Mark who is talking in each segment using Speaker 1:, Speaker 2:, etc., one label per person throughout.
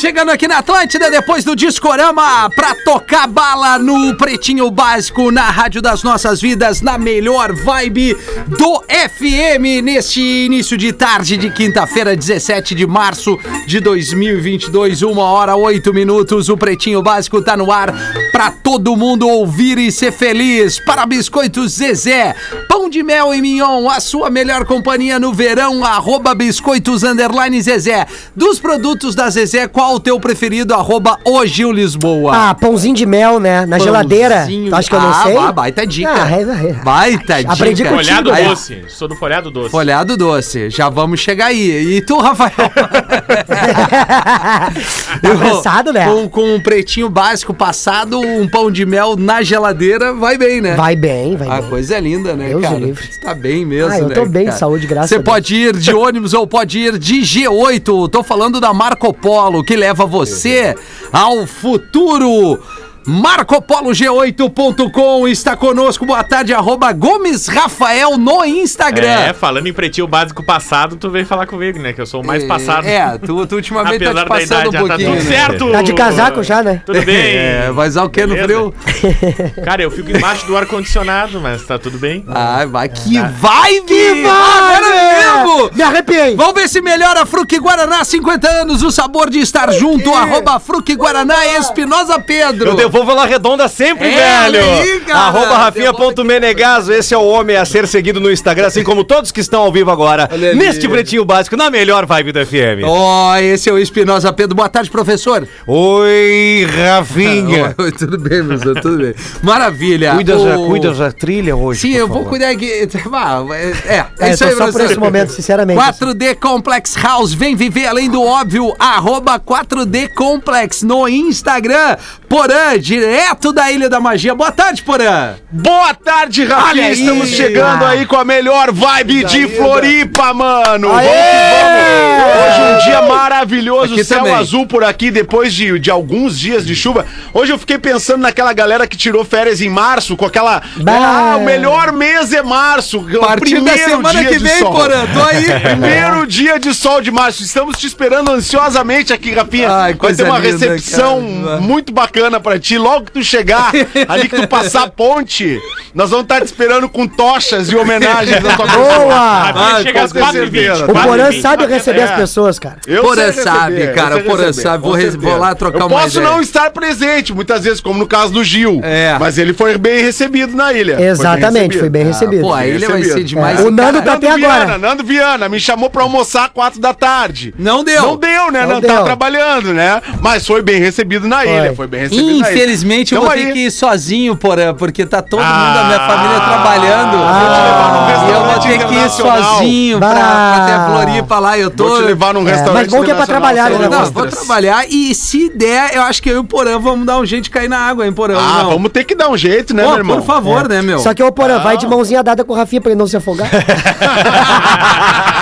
Speaker 1: Chegando aqui na Atlântida depois do Discorama pra tocar bala no Pretinho Básico na Rádio das Nossas Vidas, na melhor vibe do FM neste início de tarde de quinta-feira, 17 de março de 2022, uma hora oito minutos. O Pretinho Básico tá no ar pra todo mundo ouvir e ser feliz. Para Biscoitos Zezé, pão de mel e mignon, a sua melhor companhia no verão, arroba biscoitos underline Zezé. Dos produtos da Zezé, qual o teu preferido? Arroba o Gil Lisboa.
Speaker 2: Ah, pãozinho de mel, né? Na geladeira.
Speaker 1: Pãozinho-
Speaker 2: Tu acha que eu não
Speaker 1: Ah,
Speaker 2: sei?
Speaker 1: ba- baita dica.
Speaker 2: Ah, é, é.
Speaker 1: Baita dica.
Speaker 2: Aprendi contigo.
Speaker 3: Folhado
Speaker 1: Aí,
Speaker 3: doce. Sou do folhado doce.
Speaker 1: Folhado doce. Já vamos chegar aí. E tu, Rafael?
Speaker 2: Tá apressado, né?
Speaker 1: Com, com um pretinho básico passado, um pão de mel na geladeira, vai bem, né?
Speaker 2: Vai bem, vai
Speaker 1: A
Speaker 2: bem.
Speaker 1: coisa é linda, né,
Speaker 2: Deus
Speaker 1: cara?
Speaker 2: livre.
Speaker 1: Você tá bem mesmo,
Speaker 2: Ah, eu
Speaker 1: né,
Speaker 2: tô bem de
Speaker 1: cara?
Speaker 2: saúde, graças
Speaker 1: Você
Speaker 2: a Deus.
Speaker 1: pode ir de ônibus ou pode ir de G8. Tô falando da Marco Polo, que leva você ao futuro. MarcoPoloG8.com está conosco. Boa tarde, arroba Gomes Rafael no Instagram.
Speaker 3: É, falando em pretinho básico passado, tu veio falar comigo, né? Que eu sou o mais passado.
Speaker 1: É, tu, tu ultimamente tá
Speaker 3: Apesar
Speaker 1: te passando
Speaker 3: idade,
Speaker 1: um
Speaker 3: tá
Speaker 1: pouquinho.
Speaker 3: tudo
Speaker 1: né?
Speaker 3: certo.
Speaker 2: Tá de casaco já, né?
Speaker 3: Tudo bem.
Speaker 1: É, vai usar o que no frio?
Speaker 3: Cara, eu fico embaixo do ar-condicionado, mas tá tudo bem.
Speaker 1: Ai, vai, que vibe! Que
Speaker 2: vibe! Me arrepiei.
Speaker 1: Vamos ver se melhora Fruque Guaraná, 50 anos, o sabor de estar junto, arroba Fruque Guaraná, Espinosa Pedro.
Speaker 4: Eu devolvo ela redonda sempre,
Speaker 1: É,
Speaker 4: velho.
Speaker 1: aí, cara.
Speaker 4: Arroba Rafinha.menegaso. Esse é o homem a ser seguido no Instagram, assim como todos que estão ao vivo agora.
Speaker 1: Olha ali.
Speaker 4: Neste pretinho básico, na melhor vibe do FM.
Speaker 1: Ó, esse é o Espinosa Pedro. Boa tarde, professor.
Speaker 4: Oi, Rafinha.
Speaker 1: Oi, tudo bem, professor, tudo bem. Maravilha.
Speaker 4: Cuida,
Speaker 1: O-
Speaker 4: já, cuida da trilha hoje.
Speaker 1: Sim,
Speaker 4: por
Speaker 1: eu vou
Speaker 4: favor.
Speaker 1: cuidar aqui. Ah, é, é,
Speaker 2: É,
Speaker 1: isso aí,
Speaker 2: só por esse momento, sinceramente.
Speaker 1: 4D Complex House, vem viver além do óbvio, arroba 4D Complex no Instagram. Porã, direto da Ilha da Magia. Boa tarde, Porã.
Speaker 5: Boa tarde, Rafinha.
Speaker 1: aí.
Speaker 5: Estamos chegando aí com a melhor vibe de Floripa, mano.
Speaker 2: Aê!
Speaker 5: Vamos que vamos. Hoje um dia maravilhoso,
Speaker 1: Aqui
Speaker 5: céu
Speaker 1: também.
Speaker 5: azul por aqui, depois de, de alguns dias de chuva. Hoje eu fiquei pensando naquela galera que tirou férias em março, com aquela.
Speaker 2: Bah.
Speaker 5: Ah, o melhor mês é março.
Speaker 1: A partir da semana que vem, Porã, tô aí.
Speaker 5: Primeiro dia de sol de março. Estamos te esperando ansiosamente aqui, Rafinha.
Speaker 1: Ai,
Speaker 5: Vai ter uma
Speaker 1: linda,
Speaker 5: recepção
Speaker 1: cara.
Speaker 5: muito bacana pra ti. Logo que tu chegar, ali que tu passar a ponte, nós vamos estar te esperando com tochas e homenagens da tua pessoa.
Speaker 2: Boa!
Speaker 5: Ah,
Speaker 3: chega às 4 h
Speaker 5: certeza.
Speaker 2: O Porã
Speaker 3: 20
Speaker 2: sabe receber as
Speaker 5: É.
Speaker 2: pessoas, cara.
Speaker 5: Eu
Speaker 1: Porã
Speaker 5: sei
Speaker 1: sabe,
Speaker 5: receber,
Speaker 1: cara,
Speaker 5: eu sei
Speaker 1: Porã
Speaker 5: receber,
Speaker 1: sabe. Vou vou lá trocar
Speaker 5: eu
Speaker 1: uma
Speaker 5: posso
Speaker 1: ideia.
Speaker 5: não estar presente, muitas vezes, como no caso do Gil.
Speaker 1: É.
Speaker 5: Mas ele foi bem recebido na ilha. Foi bem
Speaker 2: Exatamente, foi bem recebido.
Speaker 1: Pô, a ilha vai
Speaker 5: recebido.
Speaker 1: ser demais.
Speaker 2: É. O Nando tá até
Speaker 5: Nando Viana,
Speaker 2: agora.
Speaker 5: Nando Viana, me chamou pra almoçar às quatro da tarde.
Speaker 1: Não deu.
Speaker 5: Não deu, né?
Speaker 2: Não
Speaker 5: Não,
Speaker 2: deu.
Speaker 5: tá trabalhando, né? Mas foi bem recebido na ilha. Foi bem recebido na ilha.
Speaker 1: Infelizmente, eu vou ter
Speaker 5: aí-
Speaker 1: que ir sozinho, Porã, porque tá todo mundo
Speaker 3: Ah.
Speaker 1: da minha família trabalhando.
Speaker 2: Ah.
Speaker 1: eu vou ter que ir sozinho pra, pra
Speaker 2: Bah.
Speaker 1: ter a Floripa lá. Eu tô.
Speaker 5: Vou te levar num
Speaker 2: É,
Speaker 5: restaurante
Speaker 2: mas bom que é pra trabalhar, né,
Speaker 1: Não, vou trabalhar e se der, eu acho que eu e o Porã vamos dar um jeito de cair na água, hein, Porã?
Speaker 5: Ah,
Speaker 1: não.
Speaker 5: vamos ter que dar um jeito, né,
Speaker 1: Pô,
Speaker 5: meu irmão?
Speaker 1: por favor, né, meu?
Speaker 2: Só que o Porã vai de mãozinha dada com o Rafinha pra ele não se afogar.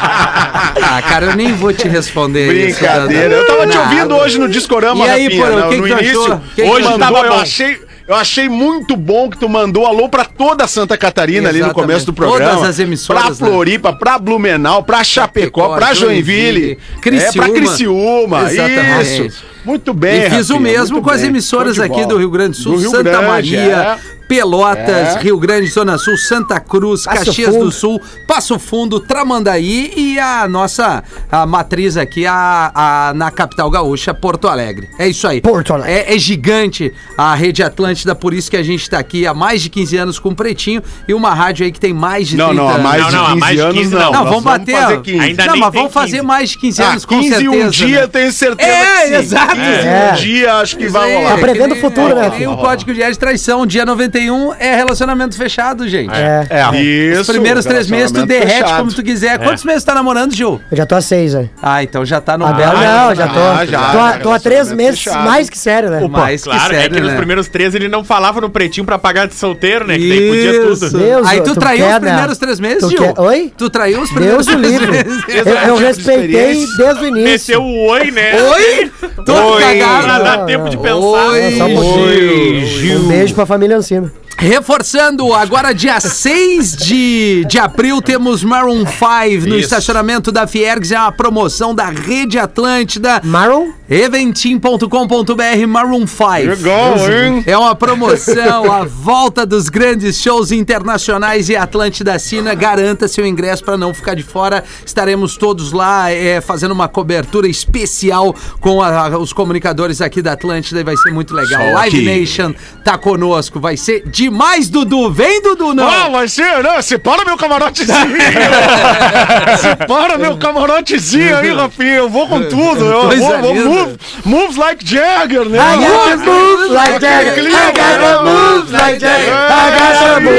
Speaker 1: Ah, cara, eu nem vou te responder isso.
Speaker 5: Brincadeira. Eu tava te ouvindo hoje no Discorama,
Speaker 1: E aí, Porã, o
Speaker 5: no,
Speaker 1: que que
Speaker 5: no
Speaker 1: tu
Speaker 5: início.
Speaker 1: Que que
Speaker 5: hoje mandou,
Speaker 1: achou?
Speaker 5: eu achei... Eu achei muito bom que tu mandou alô pra toda Santa Catarina ali no
Speaker 1: Exatamente.
Speaker 5: começo do programa.
Speaker 1: Todas as emissoras,
Speaker 5: Pra
Speaker 1: né?
Speaker 5: Floripa, pra Blumenau, pra Chapecó, pra
Speaker 1: Joinville. Criciúma.
Speaker 5: É, pra Criciúma.
Speaker 1: Exatamente.
Speaker 5: Isso. Muito bem,
Speaker 1: E fiz o mesmo com as
Speaker 5: bem.
Speaker 1: emissoras
Speaker 5: Show de
Speaker 1: aqui do Rio Grande do Sul,
Speaker 5: Do
Speaker 1: Santa
Speaker 5: Grande,
Speaker 1: Maria,
Speaker 5: é.
Speaker 1: Pelotas,
Speaker 5: É.
Speaker 1: Rio Grande, Zona Sul, Santa Cruz,
Speaker 2: Passo
Speaker 1: Caxias
Speaker 2: Fundo.
Speaker 1: do Sul, Passo Fundo, Tramandaí e a nossa a matriz aqui a, a- na capital gaúcha, Porto Alegre. É isso aí.
Speaker 2: Porto Alegre.
Speaker 1: É, é gigante a rede Atlântida, por isso que a gente tá aqui há mais de 15 anos com o Pretinho e uma rádio aí que tem mais de
Speaker 5: Não,
Speaker 1: 30
Speaker 5: não,
Speaker 1: anos.
Speaker 5: mais
Speaker 3: Não, não, há
Speaker 5: 15
Speaker 3: mais de
Speaker 5: anos
Speaker 3: 15
Speaker 5: não.
Speaker 3: não.
Speaker 1: Não, vamos bater.
Speaker 5: fazer 15.
Speaker 3: Ainda
Speaker 1: não,
Speaker 3: nem
Speaker 1: mas
Speaker 3: tem
Speaker 1: vamos fazer
Speaker 3: 15.
Speaker 1: mais de 15
Speaker 5: Ah,
Speaker 1: anos, com
Speaker 5: 15
Speaker 1: certeza.
Speaker 5: um dia,
Speaker 1: né?
Speaker 5: eu tenho certeza
Speaker 1: É,
Speaker 5: que sim.
Speaker 1: exato.
Speaker 5: 15
Speaker 2: É.
Speaker 5: um dia, acho que vai
Speaker 1: Isso aí,
Speaker 5: rolar.
Speaker 2: Tá prevendo o futuro, né,
Speaker 1: é nem
Speaker 2: filho?
Speaker 1: o código de traição. Dia 91 é relacionamento fechado, gente.
Speaker 2: É.
Speaker 5: É, isso.
Speaker 1: Os primeiros três meses tu derrete
Speaker 5: fechado.
Speaker 1: como tu quiser. Quantos meses tá namorando, Gil?
Speaker 2: Eu já tô há seis, velho.
Speaker 1: Ah, então já tá no
Speaker 2: Ah,
Speaker 1: belo.
Speaker 2: não, já tô.
Speaker 5: Ah, já,
Speaker 2: tô, há-
Speaker 5: já,
Speaker 2: tô há três meses
Speaker 5: fechado.
Speaker 2: mais que sério, né?
Speaker 1: Mais que
Speaker 3: Claro, é
Speaker 1: sério,
Speaker 3: que nos
Speaker 1: né?
Speaker 3: primeiros três ele não falava no pretinho pra pagar de solteiro, né? Que daí podia tudo.
Speaker 2: Deus,
Speaker 1: Aí tu,
Speaker 2: tu
Speaker 1: traiu
Speaker 2: quer,
Speaker 1: os
Speaker 2: né?
Speaker 1: primeiros três meses,
Speaker 2: Tu
Speaker 1: Gil?
Speaker 2: quer- Oi?
Speaker 1: Tu traiu os primeiros
Speaker 2: Deus
Speaker 1: três meses.
Speaker 2: Eu, eu
Speaker 5: tipo
Speaker 2: respeitei desde o início.
Speaker 3: Meteu o oi, né?
Speaker 1: Oi? Todo
Speaker 4: Oi.
Speaker 3: Pra
Speaker 1: cagado.
Speaker 3: dar tempo de pensar.
Speaker 1: Oi,
Speaker 2: pouquinho.
Speaker 1: Gil.
Speaker 2: Um beijo pra família Ancina.
Speaker 1: Reforçando, agora dia 6 de, de abril temos Maroon 5 no
Speaker 3: Isso.
Speaker 1: estacionamento da Fiergs, é uma promoção da Rede Atlântida.
Speaker 2: Maron?
Speaker 1: Eventim.com.br Maroon 5.
Speaker 5: Legal, hein?
Speaker 1: É uma promoção, a volta dos grandes shows internacionais e Atlântida Cina. Garanta seu ingresso para não ficar de fora. Estaremos todos lá é, fazendo uma cobertura especial com a- os comunicadores aqui da Atlântida e vai ser muito legal. Live Nation tá conosco, vai ser demais, Dudu. Vem, Dudu, não.
Speaker 5: Ah, vai ser, né? Separa meu camarotezinho. Separa meu camarotezinho aí, Rafinha. Eu vou com tudo. Eu vou, vou move, moves like Jagger, né?
Speaker 2: I got to move like Jagger. I got to move like Jagger. I got to move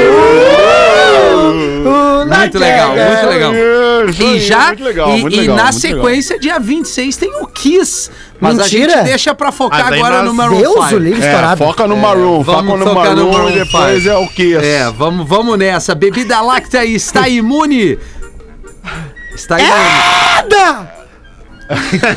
Speaker 2: like
Speaker 1: Muito legal,
Speaker 2: Jagger.
Speaker 1: muito legal. E já,
Speaker 5: muito legal,
Speaker 1: e,
Speaker 5: muito
Speaker 1: e
Speaker 5: legal,
Speaker 1: na
Speaker 5: muito
Speaker 1: sequência, dia 26, tem o Kiss. Mas a
Speaker 2: Mentira.
Speaker 1: gente deixa pra focar
Speaker 3: Mas
Speaker 1: agora no Maroon
Speaker 2: Deus
Speaker 1: 5.
Speaker 2: o
Speaker 5: legal. É, foca no Maroon, foca
Speaker 1: vamos
Speaker 5: no
Speaker 1: tocar no
Speaker 5: Maroon
Speaker 1: Maroon
Speaker 5: e depois
Speaker 1: five.
Speaker 5: é o Kiss.
Speaker 1: É, vamos, vamos nessa. Bebida láctea está imune. Está imune.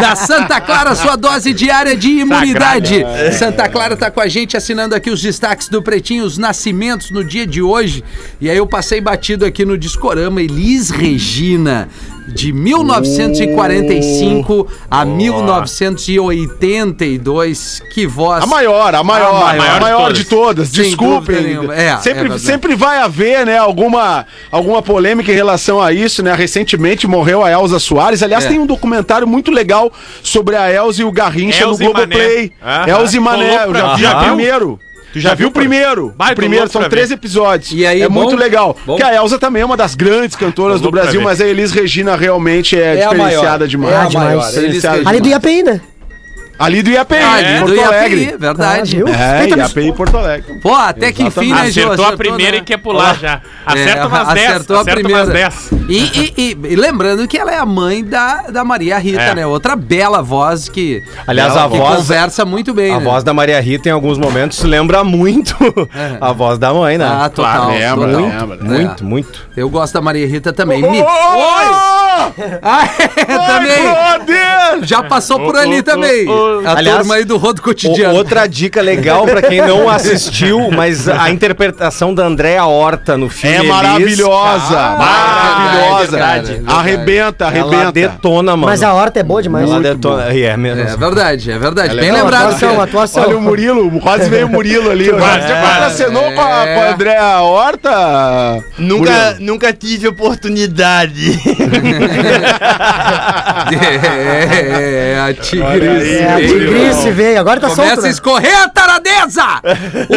Speaker 1: Da Santa Clara, sua dose diária de imunidade. Santa Clara tá com a gente assinando aqui os destaques do Pretinho, os nascimentos no dia de hoje. E aí eu passei batido aqui no Discorama Elis Regina. De 1945 a 1982. Que voz.
Speaker 5: A maior, a maior,
Speaker 1: A
Speaker 5: a
Speaker 1: maior
Speaker 5: maior,
Speaker 3: de
Speaker 5: de todas. Desculpem.
Speaker 1: É, é
Speaker 5: sempre,
Speaker 1: verdade.
Speaker 5: sempre vai haver, né, alguma, alguma polêmica em relação a isso, né? Recentemente morreu a Elza Soares. Aliás,
Speaker 1: É.
Speaker 5: tem um documentário muito legal sobre a Elza e o Garrincha
Speaker 3: Elza
Speaker 5: no. Globoplay. Elza e Mané, eu já vi
Speaker 3: Aham.
Speaker 5: primeiro. Tu já, viu o primeiro?
Speaker 3: Vai,
Speaker 5: o primeiro são três
Speaker 3: ver.
Speaker 5: episódios.
Speaker 1: E aí,
Speaker 5: é
Speaker 1: bom?
Speaker 5: muito legal.
Speaker 1: Bom?
Speaker 5: Porque a Elza também é uma das grandes cantoras do Brasil, mas a Elis Regina realmente é,
Speaker 1: É a
Speaker 5: diferenciada
Speaker 1: maior.
Speaker 5: demais.
Speaker 1: É a
Speaker 2: demais.
Speaker 1: maior. Elis
Speaker 5: Diferenciada
Speaker 1: Regina.
Speaker 2: Ali do IAPI, né?
Speaker 5: Ali do IAPI,
Speaker 1: Ali
Speaker 5: Porto
Speaker 1: do
Speaker 5: Alegre.
Speaker 1: IAPI, verdade.
Speaker 2: Ah?
Speaker 5: É, IAPI e Porto Alegre.
Speaker 1: Pô, até que enfim, né, Gil?
Speaker 3: Acertou a primeira
Speaker 1: né?
Speaker 3: e quer pular já. Acerta
Speaker 1: É,
Speaker 3: umas 10.
Speaker 1: acertou a
Speaker 3: Acerta
Speaker 1: primeira.
Speaker 3: umas 10.
Speaker 1: E, e- e- e lembrando que ela é a mãe da, da Maria Rita,
Speaker 3: É.
Speaker 1: né? Outra bela voz que,
Speaker 4: Aliás,
Speaker 1: ela
Speaker 4: a
Speaker 1: que
Speaker 4: voz-
Speaker 1: conversa muito bem.
Speaker 4: A
Speaker 1: né?
Speaker 4: voz da Maria Rita, em alguns momentos, lembra muito a voz da mãe, né?
Speaker 1: Ah, total.
Speaker 5: Claro, lembra,
Speaker 1: total.
Speaker 5: lembra.
Speaker 1: É.
Speaker 4: Muito, muito.
Speaker 1: Eu gosto da Maria Rita também.
Speaker 5: Oi!
Speaker 1: Me- Ah, é, também. Já passou por ali também. A
Speaker 4: Aliás,
Speaker 1: turma aí do Rodo Cotidiano.
Speaker 4: outra dica legal pra quem não assistiu, mas a interpretação da Andréa Horta no filme
Speaker 5: É maravilhosa!
Speaker 1: Ah,
Speaker 5: maravilhosa!
Speaker 1: verdade, verdade.
Speaker 5: Arrebenta,
Speaker 4: Ela
Speaker 5: arrebenta.
Speaker 4: detona, mano.
Speaker 2: Mas a horta é boa demais.
Speaker 4: Ela detona. E é mesmo.
Speaker 1: É verdade, é verdade.
Speaker 5: Ela é
Speaker 1: Bem lembrado.
Speaker 2: Atuação, atuação.
Speaker 5: Olha o Murilo, quase veio o Murilo ali.
Speaker 3: Quase,
Speaker 5: Você
Speaker 3: quase.
Speaker 5: contracenou com a, com a Andréa Horta?
Speaker 6: Nunca, nunca tive oportunidade.
Speaker 1: É, é, a tigrice.
Speaker 2: É, a tigrice veio. Agora tá solto,
Speaker 1: Começa a
Speaker 2: né?
Speaker 1: escorrer a taradeza!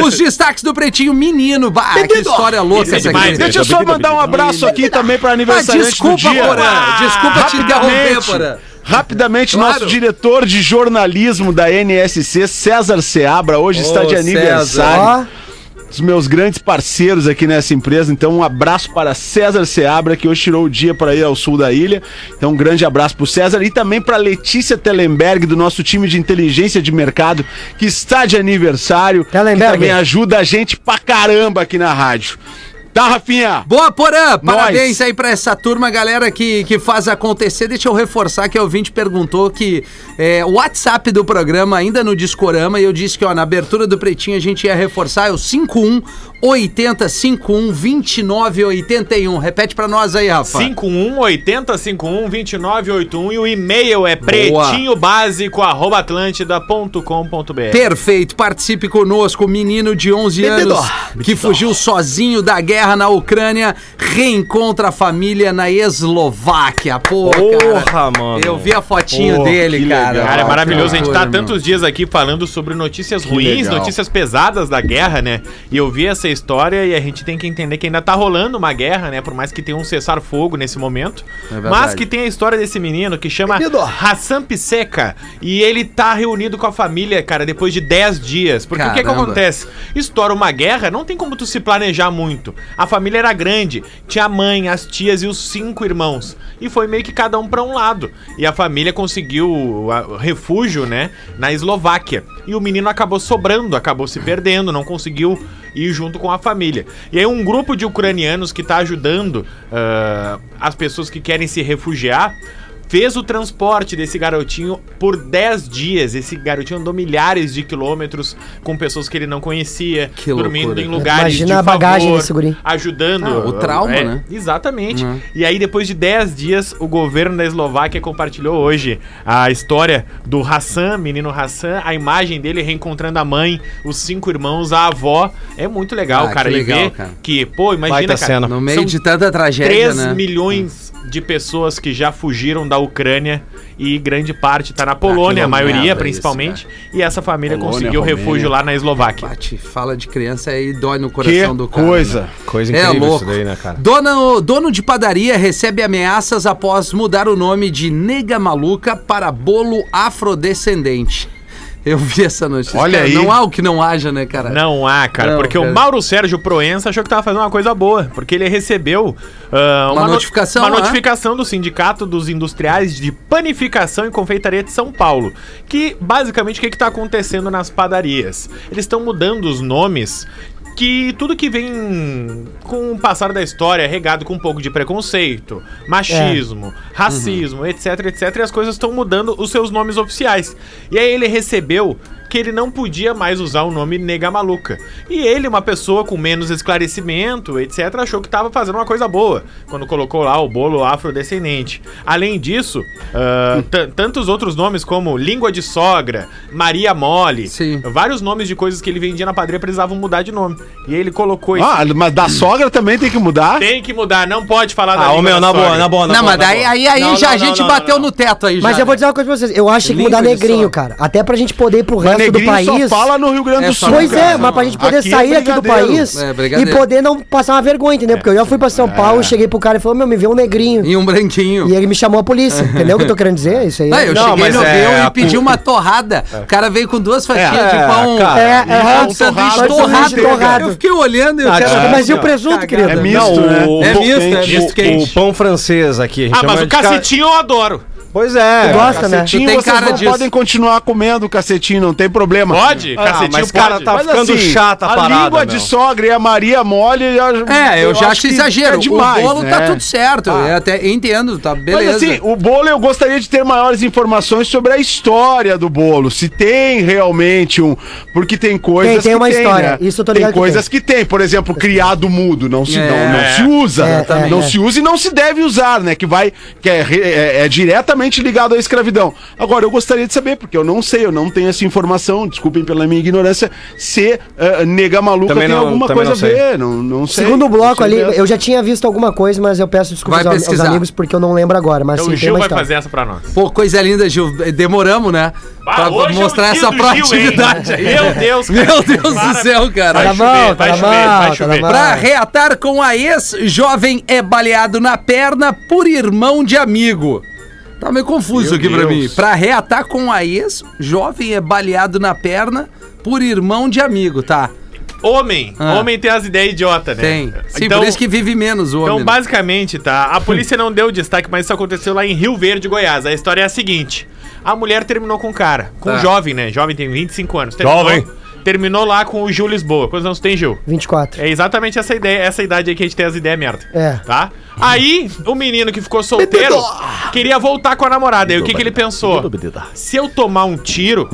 Speaker 1: Os destaques do Pretinho Menino. Bah, que história louca
Speaker 3: é
Speaker 1: essa aqui.
Speaker 5: Deixa eu só mandar um abraço aqui também para
Speaker 1: Ah,
Speaker 5: aniversariante
Speaker 1: desculpa,
Speaker 5: do dia.
Speaker 1: Porã. Desculpa te interromper,
Speaker 5: Rapidamente,
Speaker 1: Porã.
Speaker 5: rapidamente
Speaker 1: Claro.
Speaker 5: nosso diretor de jornalismo da NSC, César Seabra, hoje está de aniversário.
Speaker 2: Ó,
Speaker 5: Os meus grandes parceiros aqui nessa empresa. Então, um abraço para César Seabra, que hoje tirou o dia para ir ao sul da ilha. Então, um grande abraço para o César e também para Letícia Tellenberg, do nosso time de inteligência de mercado, que está de aniversário.
Speaker 2: Tellenberg.
Speaker 5: Que também ajuda a gente pra caramba aqui na rádio. Tá, Rafinha?
Speaker 1: Boa, Porã!
Speaker 5: Nós.
Speaker 1: Parabéns aí pra essa turma, galera que, que faz acontecer. Deixa eu reforçar que o ouvinte perguntou que é, o WhatsApp do programa, ainda no Discorama, e eu disse que ó, na abertura do Pretinho a gente ia reforçar, é o 51 80 51 29 81. Repete pra nós aí, Rafa.
Speaker 3: 51 80 51 29 81 e o e-mail é
Speaker 1: Boa.
Speaker 3: pretinhobásico@atlantida.com.br.
Speaker 1: Perfeito, participe conosco, menino de 11 anos que fugiu sozinho da guerra na Ucrânia, reencontra a família na Eslováquia. Pô,
Speaker 4: Porra,
Speaker 1: cara,
Speaker 4: mano.
Speaker 1: eu vi a fotinho
Speaker 5: Pô,
Speaker 1: dele,
Speaker 5: que
Speaker 1: cara.
Speaker 5: legal.
Speaker 3: Cara, é maravilhoso. A gente tá há tantos dias aqui falando sobre notícias ruins,
Speaker 5: legal.
Speaker 3: notícias pesadas da guerra, né? E eu vi essa história e a gente tem que entender que ainda tá rolando uma guerra, né? Por mais que tenha um cessar-fogo nesse momento.
Speaker 1: É
Speaker 3: mas que tem a história desse menino que chama Hassan Piseca. E ele tá reunido com a família, cara, depois de 10 dias. Porque o que que
Speaker 1: Caramba.
Speaker 3: acontece? Estoura uma guerra, não tem como tu se planejar muito. A família era grande, tinha a mãe, as tias e os cinco irmãos. E foi meio que cada um pra um lado. E a família conseguiu refúgio, né, na Eslováquia. E o menino acabou sobrando, acabou se perdendo, não conseguiu ir junto com a família. E aí um grupo de ucranianos que tá ajudando ah, as pessoas que querem se refugiar fez o transporte desse garotinho por 10 dias. Esse garotinho andou milhares de quilômetros com pessoas que ele não conhecia,
Speaker 1: Que
Speaker 3: dormindo
Speaker 1: loucura.
Speaker 3: em lugares
Speaker 2: Imagina
Speaker 3: de
Speaker 2: a bagagem
Speaker 3: favor,
Speaker 2: desse guri.
Speaker 3: ajudando.
Speaker 1: Ah, o trauma,
Speaker 3: É,
Speaker 1: né?
Speaker 3: Exatamente.
Speaker 1: Uhum.
Speaker 3: E aí, depois de 10 dias, o governo da Eslováquia compartilhou hoje a história do Hassan, menino Hassan, a imagem dele reencontrando a mãe, os cinco irmãos, a avó. É muito legal,
Speaker 1: Ah,
Speaker 3: cara,
Speaker 1: que legal,
Speaker 3: ver
Speaker 1: cara.
Speaker 3: que, pô, imagina,
Speaker 4: Baita
Speaker 3: cara,
Speaker 4: cena.
Speaker 1: No meio de tanta tragédia,
Speaker 3: 3
Speaker 1: né?
Speaker 3: milhões de pessoas que já fugiram da Ucrânia e grande parte tá na Polônia,
Speaker 1: que
Speaker 3: a maioria principalmente, e essa família
Speaker 5: Polônia,
Speaker 3: conseguiu
Speaker 5: Romênia.
Speaker 3: refúgio lá na Eslováquia.
Speaker 1: Bate, fala de criança aí dói no
Speaker 5: Que
Speaker 1: coração do cara.
Speaker 5: coisa.
Speaker 1: né?
Speaker 4: Coisa
Speaker 1: É
Speaker 4: incrível
Speaker 1: louco.
Speaker 4: isso daí, né, cara?
Speaker 1: Dono, dono de padaria recebe ameaças após mudar o nome de Nega Maluca para bolo afrodescendente. Eu vi essa notícia.
Speaker 5: Olha
Speaker 1: Cara,
Speaker 5: aí.
Speaker 1: Não há o que não haja, né, cara?
Speaker 3: Não há, cara,
Speaker 1: Não,
Speaker 3: porque
Speaker 1: cara.
Speaker 3: o Mauro Sérgio Proença achou que tava fazendo uma coisa boa, porque ele recebeu ah,
Speaker 1: Uma
Speaker 3: no-
Speaker 1: notificação,
Speaker 3: uma
Speaker 1: né?
Speaker 3: notificação do Sindicato dos Industriais de Panificação e Confeitaria de São Paulo, que basicamente o que que tá acontecendo nas padarias? Eles estão mudando os nomes que tudo que vem com o passar da história é regado com um pouco de preconceito, machismo, racismo, etc, etc, e as coisas estão mudando os seus nomes oficiais. E aí ele recebeu que ele não podia mais usar o nome Nega Maluca. E ele, uma pessoa com menos esclarecimento, etc, achou que estava fazendo uma coisa boa, quando colocou lá o bolo afrodescendente. Além disso, t- tantos outros nomes como Língua de Sogra, Maria Mole,
Speaker 1: Sim.
Speaker 3: vários nomes de coisas que ele vendia na padaria precisavam mudar de nome. E ele colocou isso.
Speaker 5: Ah, mas da sogra também tem que mudar?
Speaker 3: Tem que mudar, não pode falar da
Speaker 4: Ah,
Speaker 3: língua
Speaker 4: meu, na
Speaker 3: sogra.
Speaker 4: boa, na boa, na
Speaker 1: Não,
Speaker 4: boa.
Speaker 1: mas daí aí, aí
Speaker 4: Não,
Speaker 1: já
Speaker 4: não,
Speaker 1: a gente bateu no teto aí já.
Speaker 2: Mas eu vou
Speaker 1: né?
Speaker 2: dizer uma coisa pra vocês. Eu acho que tem que
Speaker 1: Língua
Speaker 2: mudar negrinho, cara. Até pra gente poder ir pro
Speaker 5: Mas
Speaker 2: resto do país.
Speaker 5: só fala no Rio Grande
Speaker 1: É
Speaker 5: do Sul.
Speaker 2: Pois é, mas pra gente poder
Speaker 5: Aqui é
Speaker 2: sair aqui do país
Speaker 1: É,
Speaker 2: e poder não passar uma vergonha, entendeu? Porque eu já fui pra São Paulo, cheguei pro cara e falou, meu, me vê um negrinho.
Speaker 1: E um branquinho.
Speaker 2: E ele me chamou a polícia, entendeu o que eu tô querendo dizer? Isso aí.
Speaker 1: Não, eu
Speaker 4: Não,
Speaker 1: cheguei
Speaker 4: mas
Speaker 1: no
Speaker 4: é
Speaker 1: Rio
Speaker 4: a
Speaker 1: e pedi uma torrada. O cara veio com duas fatias
Speaker 4: É,
Speaker 1: de pão.
Speaker 4: cara.
Speaker 2: É,
Speaker 1: um
Speaker 2: é,
Speaker 1: sanduíche
Speaker 2: torrado,
Speaker 1: torrado.
Speaker 2: sanduíche torrado.
Speaker 1: Eu fiquei olhando e o
Speaker 4: Ah.
Speaker 2: Mas e o
Speaker 1: Ó,
Speaker 2: presunto, querido?
Speaker 5: É misto, né?
Speaker 4: o,
Speaker 1: É
Speaker 4: pão
Speaker 1: misto, é misto
Speaker 4: o-
Speaker 1: quente.
Speaker 4: O pão francês aqui.
Speaker 3: Ah, mas o cacetinho eu adoro.
Speaker 4: Pois é.
Speaker 2: Tu gosta, né?
Speaker 5: Cacetinho,
Speaker 1: Tu tem
Speaker 5: vocês
Speaker 1: cara
Speaker 5: não
Speaker 1: disso.
Speaker 5: podem continuar comendo cacetinho, não tem problema.
Speaker 3: Pode?
Speaker 4: Ah,
Speaker 3: cacetinho
Speaker 4: mas, cara,
Speaker 3: pode.
Speaker 4: tá
Speaker 5: Mas
Speaker 4: ficando
Speaker 5: assim,
Speaker 4: chata a
Speaker 5: a
Speaker 4: parada,
Speaker 5: língua
Speaker 4: meu.
Speaker 5: de sogra e a Maria Mole... eu-
Speaker 1: É, eu, já acho exagero.
Speaker 5: é demais,
Speaker 1: o bolo tá
Speaker 5: né?
Speaker 1: tudo certo. Eu até entendo, tá beleza.
Speaker 5: Mas assim, o bolo eu gostaria de ter maiores informações sobre a história do bolo. Se tem realmente um. Porque tem coisas
Speaker 2: Tem, tem
Speaker 5: que
Speaker 2: uma
Speaker 5: tem,
Speaker 2: história.
Speaker 5: né?
Speaker 2: Isso eu tô
Speaker 5: Tem
Speaker 2: ligado que
Speaker 5: coisas que tem. Por exemplo, criado mudo. Não se,
Speaker 1: É.
Speaker 5: não, não se usa.
Speaker 2: É, é,
Speaker 5: não
Speaker 2: é.
Speaker 5: se usa e não se deve usar, né? Que vai. Que é, re- é- é diretamente ligado à escravidão. Agora, eu gostaria de saber, porque eu não sei, eu não tenho essa informação, desculpem pela minha ignorância, se eh, nega maluca
Speaker 4: Também
Speaker 5: tem
Speaker 4: não-
Speaker 5: alguma coisa a
Speaker 4: não sei.
Speaker 5: ver. Não, não sei.
Speaker 2: Segundo bloco
Speaker 5: sei
Speaker 2: ali, eu já tinha visto alguma coisa, mas eu peço desculpas
Speaker 1: Vai
Speaker 2: aos, aos
Speaker 1: pesquisar.
Speaker 2: amigos porque eu não lembro agora. Mas
Speaker 3: Então
Speaker 2: sim,
Speaker 3: o Gil vai
Speaker 2: história.
Speaker 3: fazer essa pra nós.
Speaker 1: Pô, coisa linda, Gil. Demoramos, né?
Speaker 3: Ah,
Speaker 1: pra
Speaker 3: hoje é
Speaker 1: mostrar
Speaker 3: dia
Speaker 1: essa
Speaker 3: Gil,
Speaker 1: proatividade aí.
Speaker 3: Meu Deus, cara.
Speaker 1: Meu Deus do
Speaker 3: Para.
Speaker 1: céu, cara.
Speaker 3: Vai
Speaker 2: Tá
Speaker 3: chover,
Speaker 2: bom,
Speaker 3: vai
Speaker 2: tá
Speaker 3: chover,
Speaker 2: bom,
Speaker 3: vai
Speaker 2: tá
Speaker 3: chover.
Speaker 1: Pra reatar com a ex, jovem é baleado na perna por irmão de amigo. Tá meio confuso
Speaker 5: Meu
Speaker 1: aqui pra
Speaker 5: Deus.
Speaker 1: mim. Pra reatar com a ex, jovem é baleado na perna por irmão de amigo, tá?
Speaker 3: Homem.
Speaker 1: Ah.
Speaker 3: Homem tem as ideias idiotas, né?
Speaker 1: Tem. Sim,
Speaker 3: então,
Speaker 1: por isso que vive menos o homem.
Speaker 3: Então,
Speaker 1: né?
Speaker 3: basicamente, tá? A polícia não deu destaque, mas isso aconteceu lá em Rio Verde, Goiás. A história é a seguinte: a mulher terminou com o cara, com
Speaker 1: Tá.
Speaker 3: um jovem, né? Jovem tem 25 anos. Terminou,
Speaker 4: Jovem.
Speaker 3: Terminou lá com o Gil Lisboa. Quantos anos tem, Gil?
Speaker 2: 24.
Speaker 3: É exatamente essa ideia, essa idade aí que a gente tem as ideias merda.
Speaker 2: É.
Speaker 3: Tá? Aí, o menino que ficou solteiro queria voltar com a namorada. Aí o que, que ele pensou? Se eu tomar um tiro,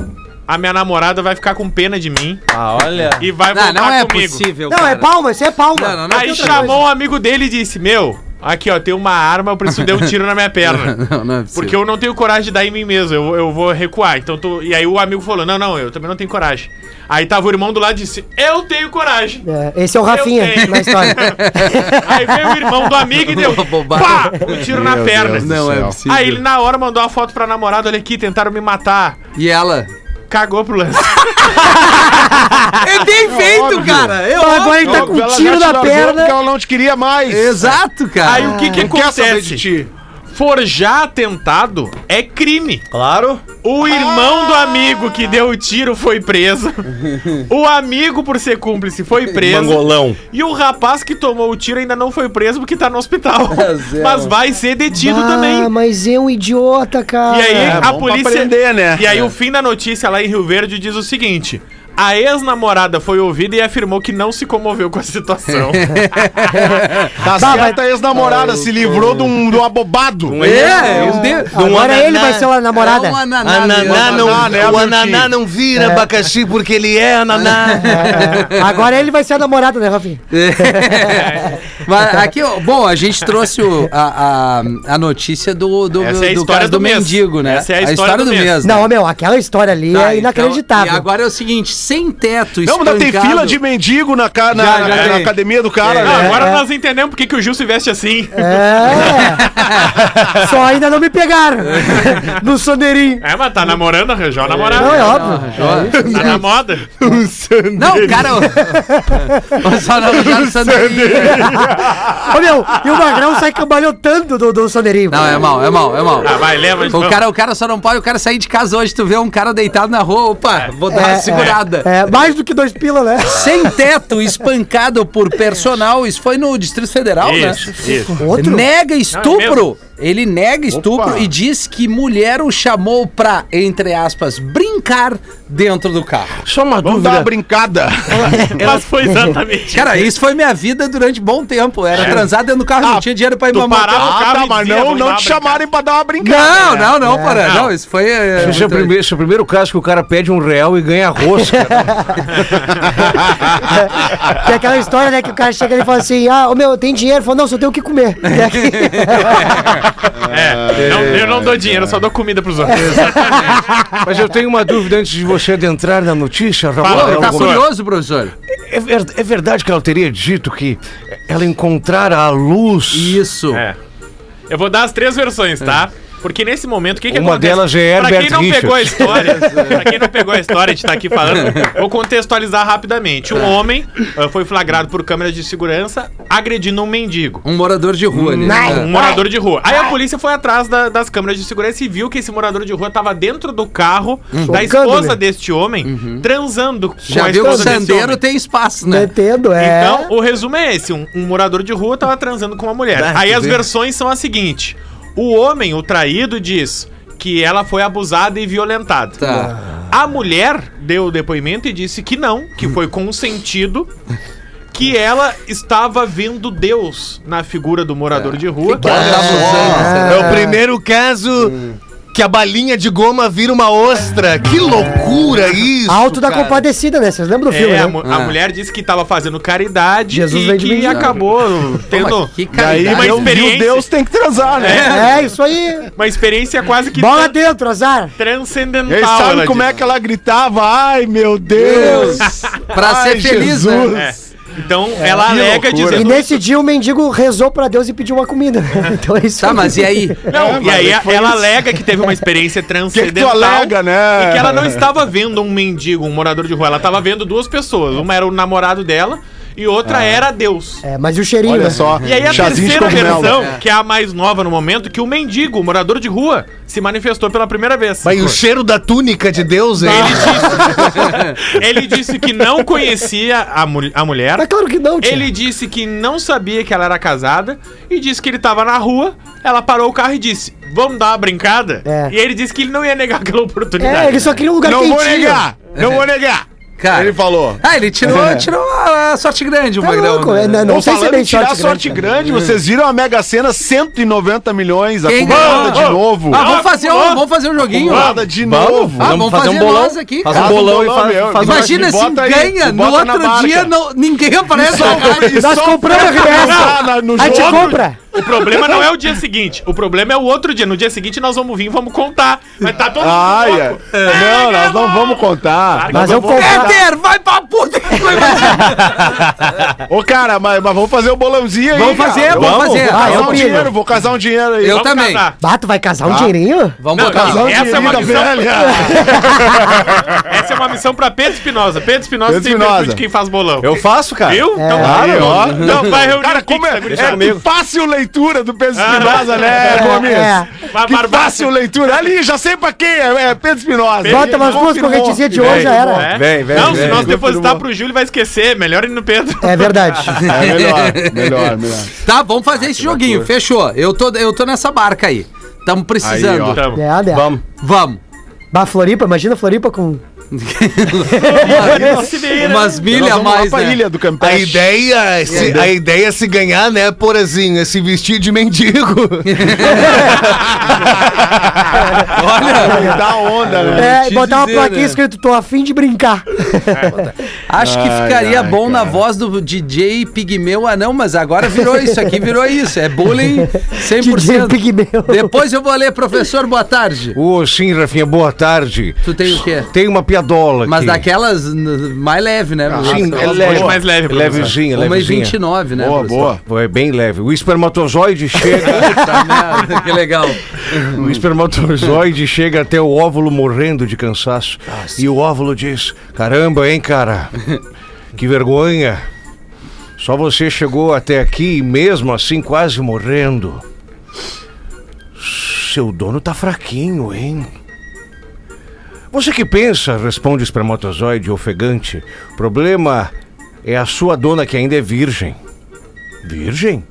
Speaker 3: a minha namorada vai ficar com pena de mim
Speaker 4: Ah, olha.
Speaker 3: e vai
Speaker 1: Não,
Speaker 3: voltar
Speaker 1: não é
Speaker 3: comigo.
Speaker 1: possível,
Speaker 2: Não,
Speaker 1: cara.
Speaker 2: é palma, isso é palma.
Speaker 1: Não, não, não.
Speaker 3: Aí chamou
Speaker 2: coisa.
Speaker 3: um amigo dele e disse: Meu, aqui ó, tem uma arma, eu preciso dar um tiro na minha perna.
Speaker 1: Não, não é possível.
Speaker 3: Porque eu não tenho coragem de dar em mim mesmo, eu, eu vou recuar. Então tu... E aí o amigo falou: Não, não, eu também não tenho coragem. Aí tava o irmão do lado e disse: Eu tenho coragem.
Speaker 2: É, esse é o Rafinha na história.
Speaker 3: Aí veio o irmão do amigo e deu pá, um tiro na
Speaker 5: Meu
Speaker 3: perna.
Speaker 5: Deus do
Speaker 1: Não é possível.
Speaker 3: Aí ele na hora mandou uma foto pra namorada: Olha aqui, tentaram me matar.
Speaker 1: E ela?
Speaker 3: Cagou pro lance.
Speaker 1: É bem feito,
Speaker 5: óbvio.
Speaker 1: cara. Eu,
Speaker 2: Então agora ele tá com um tiro na perna.
Speaker 5: Porque ela não te queria mais.
Speaker 1: Exato, cara.
Speaker 3: Aí o que que
Speaker 5: Não quer saber
Speaker 3: acontece? Forjar atentado é crime.
Speaker 4: Claro.
Speaker 3: O irmão do amigo que deu o tiro foi preso. O amigo, por ser cúmplice, foi preso.
Speaker 4: Mangolão.
Speaker 3: E o rapaz que tomou o tiro ainda não foi preso porque tá no hospital.
Speaker 1: Zé,
Speaker 3: Mas vai ser detido
Speaker 2: Ah,
Speaker 3: também.
Speaker 2: mas é um idiota, cara.
Speaker 3: E aí
Speaker 5: É,
Speaker 3: a polícia.
Speaker 5: aprender, né?
Speaker 3: E aí o fim da notícia lá em Rio Verde diz o seguinte: A ex-namorada foi ouvida e afirmou que não se comoveu com a situação.
Speaker 5: Tá
Speaker 2: Bah,
Speaker 5: certa a ex-namorada, se livrou de um, de um abobado.
Speaker 1: É, um de...
Speaker 2: Agora
Speaker 6: ananá.
Speaker 2: ele vai ser a namorada.
Speaker 1: É um ananá,
Speaker 6: Ananá
Speaker 1: mesmo.
Speaker 6: não,
Speaker 5: Ananá, né,
Speaker 6: o ananá não vira abacaxi porque ele é ananá.
Speaker 2: É, agora ele vai ser a namorada, né, Rafinha?
Speaker 1: Mas aqui, bom, a gente trouxe o- a, a, a notícia do, do,
Speaker 3: Essa é a
Speaker 1: do
Speaker 3: história do
Speaker 1: do, mendigo, né?
Speaker 3: Essa é a história do mês.
Speaker 1: né?
Speaker 2: Não, meu, aquela história ali
Speaker 1: Tá,
Speaker 2: é
Speaker 1: então,
Speaker 2: inacreditável.
Speaker 1: e agora é o seguinte, sem teto,
Speaker 5: Não, mas tem
Speaker 1: espancado-
Speaker 5: fila de mendigo na, ca- na,
Speaker 1: Já,
Speaker 5: na-
Speaker 1: já
Speaker 5: na
Speaker 1: tem.
Speaker 5: academia do cara,
Speaker 3: Não,
Speaker 5: né?
Speaker 3: agora
Speaker 2: é.
Speaker 3: nós entendemos por que que o Gil se veste assim.
Speaker 2: É. Só ainda não me pegaram. no soneirinho.
Speaker 3: É, mas tá namorando, arranjou a namorada.
Speaker 2: Não, é óbvio.
Speaker 3: Tá na moda.
Speaker 1: Não, cara... o- Só não, Sandrinho.
Speaker 2: Ô, meu, e o Magrão sai cambalhotando do, do soneirinho.
Speaker 1: Não, é mal, é mal, é mal.
Speaker 3: Ah, vai, leva.
Speaker 1: O cara, o cara só não pode o cara sair de casa hoje. Tu vê um cara deitado na rua, opa, vou dar uma segurada.
Speaker 2: É, mais do que dois pila, né?
Speaker 1: Sem teto, espancado por personal. Isso foi no Distrito Federal,
Speaker 3: Isso,
Speaker 1: né?
Speaker 3: isso.
Speaker 2: Outro?
Speaker 1: Nega estupro.
Speaker 3: mesmo?
Speaker 1: Ele nega estupro
Speaker 5: Opa.
Speaker 1: e diz que mulher o chamou pra, entre aspas, brincar dentro do carro.
Speaker 6: Só uma
Speaker 5: Vamos dar uma
Speaker 6: dúvida.
Speaker 5: brincada.
Speaker 3: Mas foi exatamente.
Speaker 1: Cara, isso foi minha vida durante bom tempo. Era transar dentro do carro, não tinha dinheiro pra ir mamar.
Speaker 3: parava o
Speaker 5: Ah, tá, mas não, não te chamarem pra dar uma brincada.
Speaker 1: Não,
Speaker 5: né?
Speaker 1: não, não, para.
Speaker 3: Não.
Speaker 1: Não, isso foi. é,
Speaker 6: Esse é, o primeiro, esse é o primeiro caso que o cara pede um real e ganha rosca.
Speaker 2: Tem aquela história, né, que o cara chega e fala assim, ah, ô meu, tem dinheiro? Fala, não, só tenho o que comer.
Speaker 3: É, não, eu não dou dinheiro, eu só dou comida pros outros.
Speaker 6: Mas eu tenho uma dúvida antes de você adentrar na notícia,
Speaker 3: Fala,
Speaker 6: Rafael.
Speaker 1: Tá
Speaker 3: professor.
Speaker 1: curioso, professor?
Speaker 6: É, ver- é verdade que ela teria dito que ela encontrara a luz.
Speaker 1: Isso.
Speaker 3: É. Eu vou dar as três versões, tá? Porque nesse momento, o que, que
Speaker 6: Uma
Speaker 3: acontece?
Speaker 6: delas é
Speaker 3: Pra
Speaker 6: Herbert
Speaker 3: quem não
Speaker 6: Richards.
Speaker 3: pegou a história, pra quem não pegou a história de estar aqui falando, vou contextualizar rapidamente. Um homem ah, foi flagrado por câmeras de segurança agredindo um mendigo.
Speaker 1: Um morador de rua ali.
Speaker 2: Não.
Speaker 3: Um morador de rua. Aí a polícia foi atrás da- das câmeras de segurança e viu que esse morador de rua tava dentro do carro da
Speaker 2: Chocando,
Speaker 3: esposa
Speaker 2: né?
Speaker 3: deste homem, transando com
Speaker 1: Já
Speaker 3: a
Speaker 1: viu que o
Speaker 3: esposa
Speaker 1: sandeiro tem espaço, né?
Speaker 2: Metendo, é.
Speaker 3: Então, o resumo é esse: um, um morador de rua tava transando com uma mulher.
Speaker 6: Ah,
Speaker 3: Aí as
Speaker 6: vê.
Speaker 3: versões são as seguintes: o homem, o traído, diz que ela foi abusada e violentada.
Speaker 1: Tá.
Speaker 3: A mulher deu o depoimento e disse que não, que foi consentido. Que ela estava vendo Deus na figura do morador de rua.
Speaker 1: Pode dar abusando,
Speaker 6: É o primeiro caso que a balinha de goma vira uma ostra. Que loucura isso!
Speaker 2: Alto da
Speaker 6: cara.
Speaker 2: compadecida, né? Vocês lembram do filme,
Speaker 3: É, a,
Speaker 2: né?
Speaker 3: a
Speaker 1: Ah.
Speaker 3: mulher disse que estava fazendo caridade
Speaker 2: Jesus
Speaker 3: e que acabou tendo
Speaker 1: que
Speaker 5: E aí,
Speaker 1: caridade.
Speaker 3: uma
Speaker 5: Deus,
Speaker 3: experiência.
Speaker 5: Deus tem que transar, né?
Speaker 2: É, isso aí.
Speaker 3: uma experiência quase que
Speaker 2: Bola dentro, azar.
Speaker 3: transcendental.
Speaker 5: E aí, sabe como
Speaker 3: disse.
Speaker 5: é que ela gritava? Ai, meu Deus!
Speaker 1: Pra
Speaker 5: Ai,
Speaker 1: ser feliz,
Speaker 5: Jesus.
Speaker 1: né?
Speaker 3: É. Então ela
Speaker 5: que
Speaker 3: alega.
Speaker 2: E nesse dia o mendigo rezou pra Deus e pediu uma comida. Então é isso.
Speaker 1: Tá, mas e aí?
Speaker 3: Não,
Speaker 5: É,
Speaker 3: e aí
Speaker 5: foi
Speaker 3: ela
Speaker 5: isso.
Speaker 3: alega que teve uma experiência
Speaker 5: O que, que tu
Speaker 3: transcendental.
Speaker 5: alega, né?
Speaker 3: E que ela não estava vendo um mendigo, um morador de rua. Ela estava vendo duas pessoas. Uma era o namorado dela e outra era Deus.
Speaker 2: É, mas e o cheirinho,
Speaker 5: Olha
Speaker 2: né?
Speaker 5: só,
Speaker 3: E aí a
Speaker 5: chazinho
Speaker 3: terceira versão, que é a mais nova no momento, que o mendigo, o morador de rua, se manifestou pela primeira vez.
Speaker 6: Mas e o cheiro da túnica de Deus, hein?
Speaker 3: Ele disse que não conhecia a, mul- a mulher.
Speaker 2: Mas claro que não, tio.
Speaker 3: Ele disse que não sabia que ela era casada e disse que ele tava na rua. Ela parou o carro e disse: Vamos dar uma brincada?
Speaker 2: É.
Speaker 3: E ele disse que ele não ia negar aquela oportunidade.
Speaker 2: É, ele só queria um lugar
Speaker 5: Não vou
Speaker 2: quentinho.
Speaker 5: negar! Não vou negar!
Speaker 1: Cara.
Speaker 5: Ele falou.
Speaker 1: Ah, ele tirou, tirou a sorte grande, o
Speaker 2: Tá
Speaker 1: Magrão.
Speaker 2: louco,
Speaker 1: né?
Speaker 2: é, não, não sei se é bem
Speaker 5: em tirar
Speaker 2: sorte,
Speaker 5: sorte
Speaker 2: grande.
Speaker 5: grande, vocês viram a Mega Sena 190 milhões
Speaker 1: Quem
Speaker 5: acumulada
Speaker 1: ganhou?
Speaker 5: de novo.
Speaker 1: Ah, vamos fazer, um,
Speaker 3: Vamos.
Speaker 1: vamos fazer um joguinho.
Speaker 5: Acumulada de
Speaker 6: Vamos,
Speaker 5: novo.
Speaker 1: Ah, vamos fazer nós aqui,
Speaker 6: Faz
Speaker 1: cara.
Speaker 6: um
Speaker 5: Faz um
Speaker 6: bolão e
Speaker 5: bolão,
Speaker 6: faz,
Speaker 5: meu.
Speaker 6: faz
Speaker 1: Imagina se
Speaker 5: aí,
Speaker 1: ganha, no
Speaker 5: bota na
Speaker 1: outro dia não, ninguém aparece.
Speaker 2: Nós compramos a
Speaker 5: Ah, no
Speaker 2: gente compra.
Speaker 3: O problema não é o dia seguinte. O problema é o outro dia. No dia seguinte nós vamos vir e vamos contar. Mas tá todo mundo
Speaker 5: Ai,
Speaker 3: louco.
Speaker 5: é. Não, nós não vamos contar.
Speaker 2: Mas eu
Speaker 5: vamos-
Speaker 2: comprar.
Speaker 1: Éder, vai pra puta que foi
Speaker 5: Ô, cara, mas, mas vamos fazer o bolãozinho aí.
Speaker 1: Vamos fazer,
Speaker 5: Eu-
Speaker 1: vamos fazer.
Speaker 5: Vou
Speaker 2: Ah,
Speaker 5: casar
Speaker 2: eu
Speaker 5: um dinheiro, vou casar um dinheiro aí.
Speaker 1: Eu
Speaker 3: Vamos
Speaker 1: também.
Speaker 3: casar.
Speaker 2: Bato, vai casar um dinheirinho?
Speaker 1: Vamos
Speaker 3: Não,
Speaker 5: Casar um
Speaker 3: essa é uma missão.
Speaker 5: velha.
Speaker 3: Essa é uma missão pra Pedro Espinosa. Pedro Espinosa tem
Speaker 5: Espinosa.
Speaker 3: virtude de quem faz bolão.
Speaker 6: Eu faço, cara.
Speaker 3: Viu? Então,
Speaker 5: ó.
Speaker 3: Então vai reunir
Speaker 5: Cara, como é,
Speaker 3: tá,
Speaker 5: é fácil leitura do Pedro Espinosa, né, Gomes?
Speaker 2: é.
Speaker 5: Que fácil leitura. Ali, já sei pra quem é, é Pedro Espinosa.
Speaker 2: Bota umas duas
Speaker 5: Confirmou.
Speaker 2: correntezinhas de hoje, já era.
Speaker 3: É?
Speaker 6: Vem, vem,
Speaker 3: Não,
Speaker 6: vem.
Speaker 3: se nós depositar
Speaker 5: Confirmou.
Speaker 3: pro Júlio, ele vai esquecer. Melhor ir no Pedro.
Speaker 2: É verdade.
Speaker 5: É melhor, melhor, melhor.
Speaker 1: Tá, vamos fazer esse joguinho, fechou. Eu tô, eu tô nessa barca aí. Tamo precisando.
Speaker 5: Aí, ó.
Speaker 3: Tamo.
Speaker 2: É, né?
Speaker 6: Vamos.
Speaker 1: Vamos.
Speaker 2: Bah, Floripa, imagina Floripa com
Speaker 1: Umas milhas a mais, né?
Speaker 5: ilha do
Speaker 6: A ideia, se, a ideia é se ganhar, né, Porazinho, é se vestir de mendigo.
Speaker 5: Olha, dá onda, né?
Speaker 2: É, botar uma
Speaker 1: dizer,
Speaker 2: plaquinha
Speaker 1: né?
Speaker 2: escrito, tô afim de brincar.
Speaker 1: Acho que ficaria
Speaker 5: ai,
Speaker 1: bom na
Speaker 5: cara.
Speaker 1: voz do DJ Pigmeu Anão, mas agora virou isso aqui, virou isso. É bullying
Speaker 2: DJ
Speaker 1: 100%.
Speaker 2: Pigmeu.
Speaker 1: Depois eu vou ler, professor, boa tarde.
Speaker 6: Ô, sim, Rafinha, boa tarde.
Speaker 1: Tu tem o quê?
Speaker 6: Tem uma piadola
Speaker 1: Mas
Speaker 6: aqui.
Speaker 1: daquelas mais leve, né?
Speaker 6: Sim,
Speaker 3: Aquelas
Speaker 6: é leve,
Speaker 3: mais leve, professor.
Speaker 6: levezinha,
Speaker 1: Uma e
Speaker 6: levezinha.
Speaker 1: 29, né?
Speaker 5: Boa,
Speaker 1: professor?
Speaker 5: boa.
Speaker 6: É bem leve. O espermatozoide chega,
Speaker 1: Tá merda, que legal.
Speaker 6: O espermatozoide chega até o óvulo morrendo de cansaço. E o óvulo diz: "Caramba, hein, cara? Que vergonha. Só você chegou até aqui e mesmo assim quase morrendo. Seu dono tá fraquinho, hein?" Você que pensa, responde o espermatozoide ofegante. O problema é a sua dona que ainda é virgem. Virgem?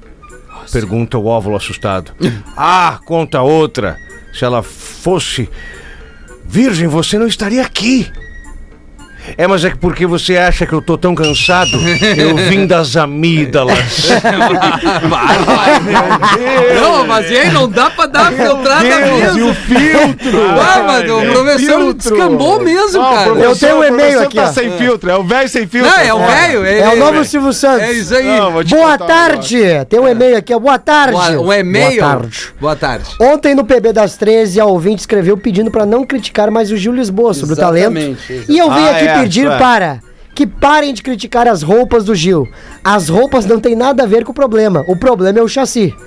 Speaker 6: Pergunta o óvulo assustado. ah, conta outra. Se ela fosse virgem, você não estaria aqui. É, mas é que porque você acha que eu tô tão cansado, eu vim das amígdalas.
Speaker 1: Não, mas e aí não dá pra dar filtrada
Speaker 5: Deus, e
Speaker 1: mesmo.
Speaker 5: o filtro!
Speaker 1: Ah, mas o
Speaker 5: Ai,
Speaker 1: professor
Speaker 5: filtro.
Speaker 1: descambou mesmo,
Speaker 5: Ah, o
Speaker 1: cara.
Speaker 5: professor-
Speaker 2: Eu tenho um
Speaker 5: o
Speaker 2: e-mail
Speaker 5: professor
Speaker 2: aqui,
Speaker 5: tá
Speaker 2: ó.
Speaker 5: sem filtro, é o velho sem filtro.
Speaker 1: Não, é o velho.
Speaker 2: É o novo Silvio Santos.
Speaker 1: É isso aí.
Speaker 5: Não, vou te
Speaker 2: Boa
Speaker 5: contar um
Speaker 2: tarde. Tem um e-mail aqui, ó. Boa tarde.
Speaker 1: Boa- Um e-mail.
Speaker 2: Boa tarde.
Speaker 1: Boa tarde.
Speaker 2: Ontem no PB das 13, a ouvinte escreveu pedindo para não criticar mais o Gil Lisboa sobre
Speaker 1: Exatamente,
Speaker 2: o talento.
Speaker 1: exatamente.
Speaker 2: E eu vim
Speaker 5: Ah,
Speaker 2: aqui
Speaker 5: é,
Speaker 2: pedir
Speaker 5: é.
Speaker 2: para que parem de criticar as roupas do Gil. As roupas não tem nada a ver com o problema. O problema é o chassi.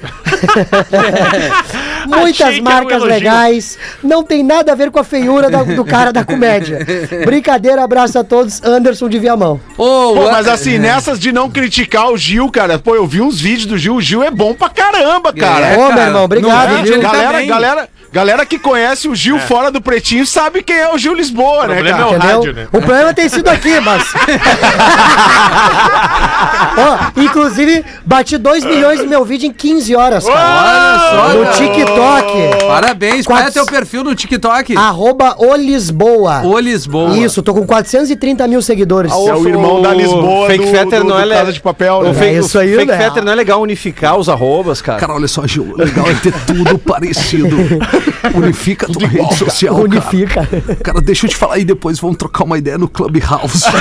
Speaker 2: Muitas
Speaker 3: um
Speaker 2: marcas
Speaker 3: elogio.
Speaker 2: legais. Não tem nada a ver com a feiura da- do cara da comédia. Brincadeira, abraço a todos. Anderson de Viamão.
Speaker 1: Ô,
Speaker 5: Pô,
Speaker 1: o-
Speaker 5: mas assim, nessas de não criticar o Gil, cara, pô, eu vi uns vídeos do Gil, o Gil é bom pra caramba, cara.
Speaker 1: É,
Speaker 2: Ô,
Speaker 1: cara,
Speaker 2: meu irmão, obrigado,
Speaker 1: ele tá
Speaker 5: galera, galera, galera que conhece o Gil fora do pretinho sabe quem é o Gil Lisboa, né,
Speaker 3: problema
Speaker 5: cara?
Speaker 3: é o
Speaker 2: Entendeu?
Speaker 3: rádio, né?
Speaker 2: O problema tem sido aqui, mas. Ó, inclusive, bati 2 milhões no meu vídeo em 15 horas, cara.
Speaker 1: Olha só,
Speaker 2: No
Speaker 1: cara.
Speaker 2: TikTok.
Speaker 1: Parabéns. Qual é teu perfil no TikTok?
Speaker 2: Arroba o Lisboa.
Speaker 1: O Lisboa.
Speaker 2: Isso, tô com 430 mil seguidores.
Speaker 5: É o irmão da Lisboa
Speaker 4: Fake
Speaker 5: do,
Speaker 4: Fetter
Speaker 5: do,
Speaker 4: não é
Speaker 5: Casa de Papel, né?
Speaker 4: fake,
Speaker 2: isso aí,
Speaker 4: fake
Speaker 2: né?
Speaker 4: Fetter não é legal unificar os arrobas, cara.
Speaker 1: Cara, olha só, Gil. Legal é ter tudo parecido. Unifica tua rede social,
Speaker 2: Unifica.
Speaker 1: cara. Cara, deixa eu te falar aí depois, vamos trocar uma ideia no Clubhouse.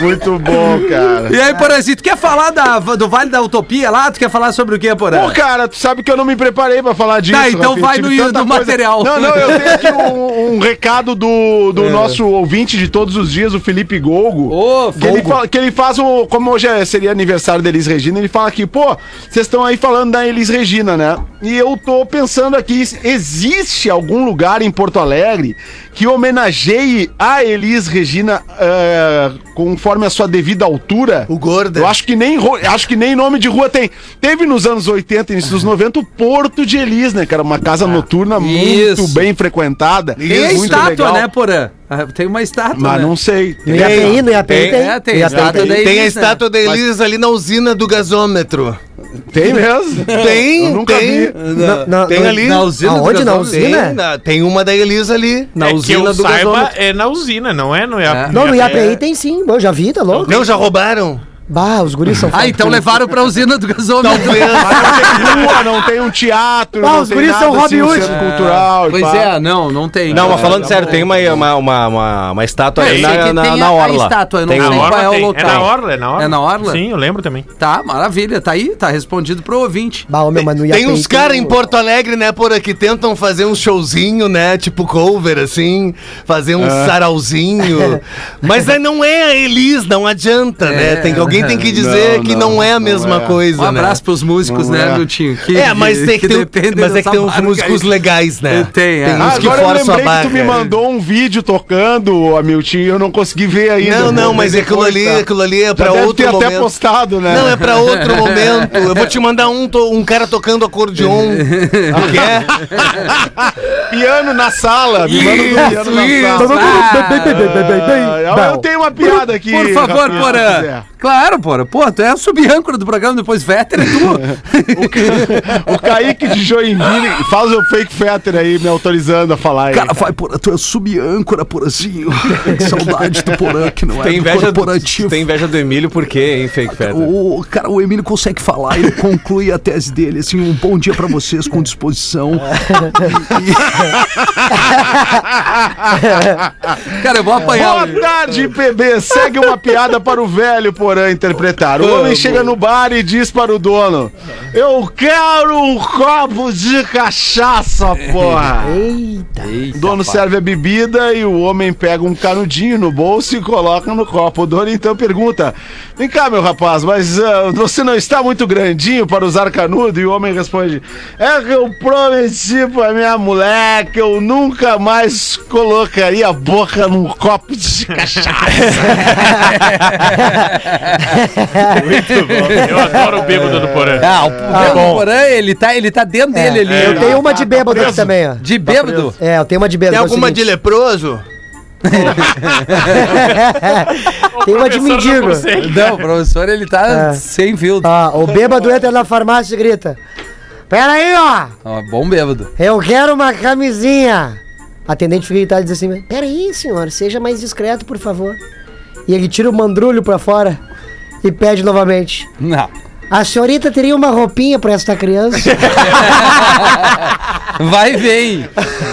Speaker 5: Muito bom, cara.
Speaker 1: e aí, Porãzinho, tu quer falar da, do Vale da Utopia lá? Tu quer falar sobre o quê, Porã?
Speaker 5: Pô, cara, tu sabe que eu não me preparei pra falar disso.
Speaker 1: Tá, então vai no- no material.
Speaker 5: Não, não, eu tenho aqui um, um recado do,
Speaker 1: É.
Speaker 5: do nosso ouvinte de todos os dias, o Felipe Golgo.
Speaker 1: Ô,
Speaker 5: que, ele fala- que ele faz o. Como hoje é- seria aniversário da Elis Regina, ele fala aqui, pô, vocês estão aí falando da Elis Regina, né? E eu tô pensando aqui, existe algum lugar em Porto Alegre que homenageie a Elis Regina eh, conforme a sua devida altura?
Speaker 6: O Gorda.
Speaker 5: Eu acho que nem acho que nem nome de rua tem. Teve nos anos 80 e início dos 90 o Porto de Elis, né, cara? Uma casa noturna muito bem frequentada.
Speaker 1: Tem a
Speaker 5: muito
Speaker 1: estátua,
Speaker 5: legal.
Speaker 1: né, Porã? Ah, Tem uma estátua,
Speaker 5: Mas
Speaker 1: né?
Speaker 5: não sei.
Speaker 2: No IAPI, no IAPI
Speaker 6: Tem,
Speaker 2: tem.
Speaker 1: tem a
Speaker 2: IAPI
Speaker 1: estátua
Speaker 2: tem.
Speaker 1: da
Speaker 6: Tem a
Speaker 1: né?
Speaker 6: estátua da Elis ali na usina do gasômetro.
Speaker 5: Tem mesmo?
Speaker 6: Tem,
Speaker 5: Eu nunca
Speaker 6: tem.
Speaker 5: vi.
Speaker 2: Na- na-
Speaker 6: Tem
Speaker 2: na-
Speaker 6: ali.
Speaker 1: Na usina do
Speaker 2: Aonde? Na
Speaker 1: gasômetro?
Speaker 6: Tem,
Speaker 2: usina?
Speaker 6: na- tem uma da Elis ali, na
Speaker 3: é que
Speaker 6: usina
Speaker 3: eu
Speaker 6: do
Speaker 3: saiba,
Speaker 6: gasômetro.
Speaker 3: é na usina, não é no IAP.
Speaker 2: Não, no IAPI tem sim. Eu já vi, tá louco?
Speaker 6: Não, já roubaram?
Speaker 2: Bah, os guris são
Speaker 1: Ah, então levaram pra usina do gasômetro.
Speaker 6: Talvez.
Speaker 5: Não tem rua, não tem um teatro,
Speaker 2: Ah,
Speaker 5: não
Speaker 2: os
Speaker 5: tem
Speaker 2: guris
Speaker 5: nada
Speaker 2: são
Speaker 5: assim,
Speaker 2: Robin Hood.
Speaker 5: cultural.
Speaker 1: Pois
Speaker 5: pá.
Speaker 1: é, não, não tem.
Speaker 4: Não, mas
Speaker 1: É,
Speaker 4: falando
Speaker 1: tá
Speaker 4: sério, tem uma, uma, uma, uma, uma estátua ali na, na,
Speaker 1: tem
Speaker 4: na Orla.
Speaker 1: estátua, eu não
Speaker 4: Tem
Speaker 1: sei qual é o
Speaker 3: tem.
Speaker 1: local.
Speaker 3: É na Orla, é na Orla.
Speaker 1: É na Orla?
Speaker 3: Sim, eu lembro também.
Speaker 1: Tá, maravilha. Tá aí, tá respondido pro ouvinte.
Speaker 2: Bah, meu, mas no
Speaker 6: Tem
Speaker 2: IAPI
Speaker 6: uns caras em Porto Alegre, né, por aqui, tentam fazer um showzinho, né, tipo cover, assim, fazer um sarauzinho. Mas aí não é a Elis, não adianta, né?
Speaker 1: É.
Speaker 6: Tem que, alguém tem que dizer
Speaker 5: Não,
Speaker 6: que
Speaker 5: não,
Speaker 6: não, é a
Speaker 5: não
Speaker 6: mesma
Speaker 5: é.
Speaker 6: coisa,
Speaker 1: Um
Speaker 6: né?
Speaker 1: abraço pros músicos,
Speaker 5: Não
Speaker 1: né,
Speaker 5: é.
Speaker 1: Que-
Speaker 6: É, mas tem que, ter,
Speaker 1: dependem
Speaker 6: mas é que tem uns músicos
Speaker 1: aí.
Speaker 6: legais, né?
Speaker 1: Tem, é.
Speaker 6: tem
Speaker 5: Ah,
Speaker 6: uns que
Speaker 5: agora eu lembrei que tu me mandou um vídeo tocando, Amilton, e eu não consegui ver ainda.
Speaker 6: Não, não, mas aquilo ali,
Speaker 5: tá?
Speaker 6: aquilo ali é
Speaker 5: Já
Speaker 6: pra
Speaker 5: deve
Speaker 6: outro
Speaker 5: ter até
Speaker 6: momento.
Speaker 5: postado, né?
Speaker 6: Não, é pra outro momento. Eu vou te mandar um, to- um cara tocando acordeon. Tu quer?
Speaker 5: Piano na sala, me manda um piano na sala.
Speaker 1: Ah,
Speaker 2: Bem, bem, bem, bem, bem, bem.
Speaker 5: Ah, eu tenho uma piada aqui.
Speaker 1: por favor, Porã. Claro, porra. Pô, tu é a sub-âncora do programa, depois Véter é tu.
Speaker 5: O Kaique de Joinville, faz o fake fetter aí, me autorizando a falar aí.
Speaker 1: Cara, vai, porra, tu é sub-âncora, porazinho. Que saudade do porã, que não é
Speaker 4: Tem
Speaker 1: do
Speaker 4: inveja, do,
Speaker 1: corporativo.
Speaker 4: tem inveja do Emílio por quê, hein, Fake Fetter?
Speaker 1: O, cara, o Emílio consegue falar, ele conclui a tese dele, assim, um bom dia pra vocês, com disposição. cara, eu vou apanhar.
Speaker 5: Boa tarde, PB. Segue uma piada para o velho Porã interpretar. O homem chega no bar e diz para o dono: Eu quero um copo de cachaça, porra.
Speaker 2: Eita.
Speaker 5: O dono serve a bebida e o homem pega um canudinho no bolso e coloca no copo. O dono então pergunta: Vem cá, meu rapaz, mas ah, você não está muito grandinho para usar canudo? E o homem responde: É que eu prometi pra minha mulher que eu nunca mais colocaria a boca num copo de cachaça.
Speaker 3: Muito bom. Eu adoro o bêbado do Porã.
Speaker 1: Ah, o bêbado Porã, ele tá, ele tá dentro dele ali.
Speaker 2: Eu tenho uma de bêbado aqui também, ó.
Speaker 1: De bêbado?
Speaker 2: É, eu tenho uma de bêbado.
Speaker 7: Tem
Speaker 2: é
Speaker 7: alguma de leproso?
Speaker 2: Tem uma de mendigo.
Speaker 1: Não, o professor, ele tá
Speaker 2: É.
Speaker 1: sem filtro.
Speaker 2: Ó, o bêbado entra na farmácia e grita: Pera aí, ó!
Speaker 1: Ó, bom bêbado.
Speaker 2: Eu quero uma camisinha! A atendente fica irritada e diz assim: Pera aí, senhor, seja mais discreto, por favor. E ele tira o mandrulho pra fora e pede novamente:
Speaker 1: Não.
Speaker 2: A senhorita teria uma roupinha pra esta criança?
Speaker 1: Vai vem.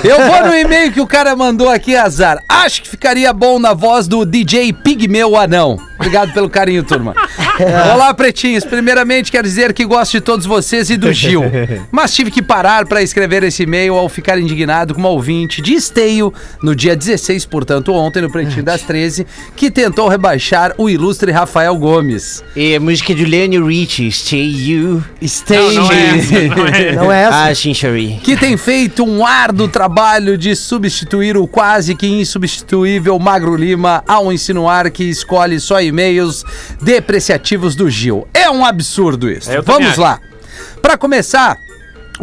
Speaker 1: Eu vou no e-mail que o cara mandou aqui, azar. Acho que ficaria bom na voz do DJ Pigmeu Anão. Obrigado pelo carinho, turma. Olá, pretinhos. Primeiramente, quero dizer que gosto de todos vocês e do Gil. Mas tive que parar para escrever esse e-mail ao ficar indignado com uma ouvinte de esteio no dia 16, portanto, ontem, no Pretinho das 13, que tentou rebaixar o ilustre Rafael Gomes.
Speaker 7: É música do Lionel Richie, Stay You.
Speaker 1: Stay.
Speaker 3: Não, não é essa, não é essa.
Speaker 2: Não é essa?
Speaker 7: Ah, Sherry.
Speaker 1: que tem feito um árduo trabalho de substituir o quase que insubstituível Magro Lima ao insinuar que escolhe só e-mails depreciativos do Gil. É um absurdo isso.
Speaker 3: Eu
Speaker 1: Vamos lá. Para começar,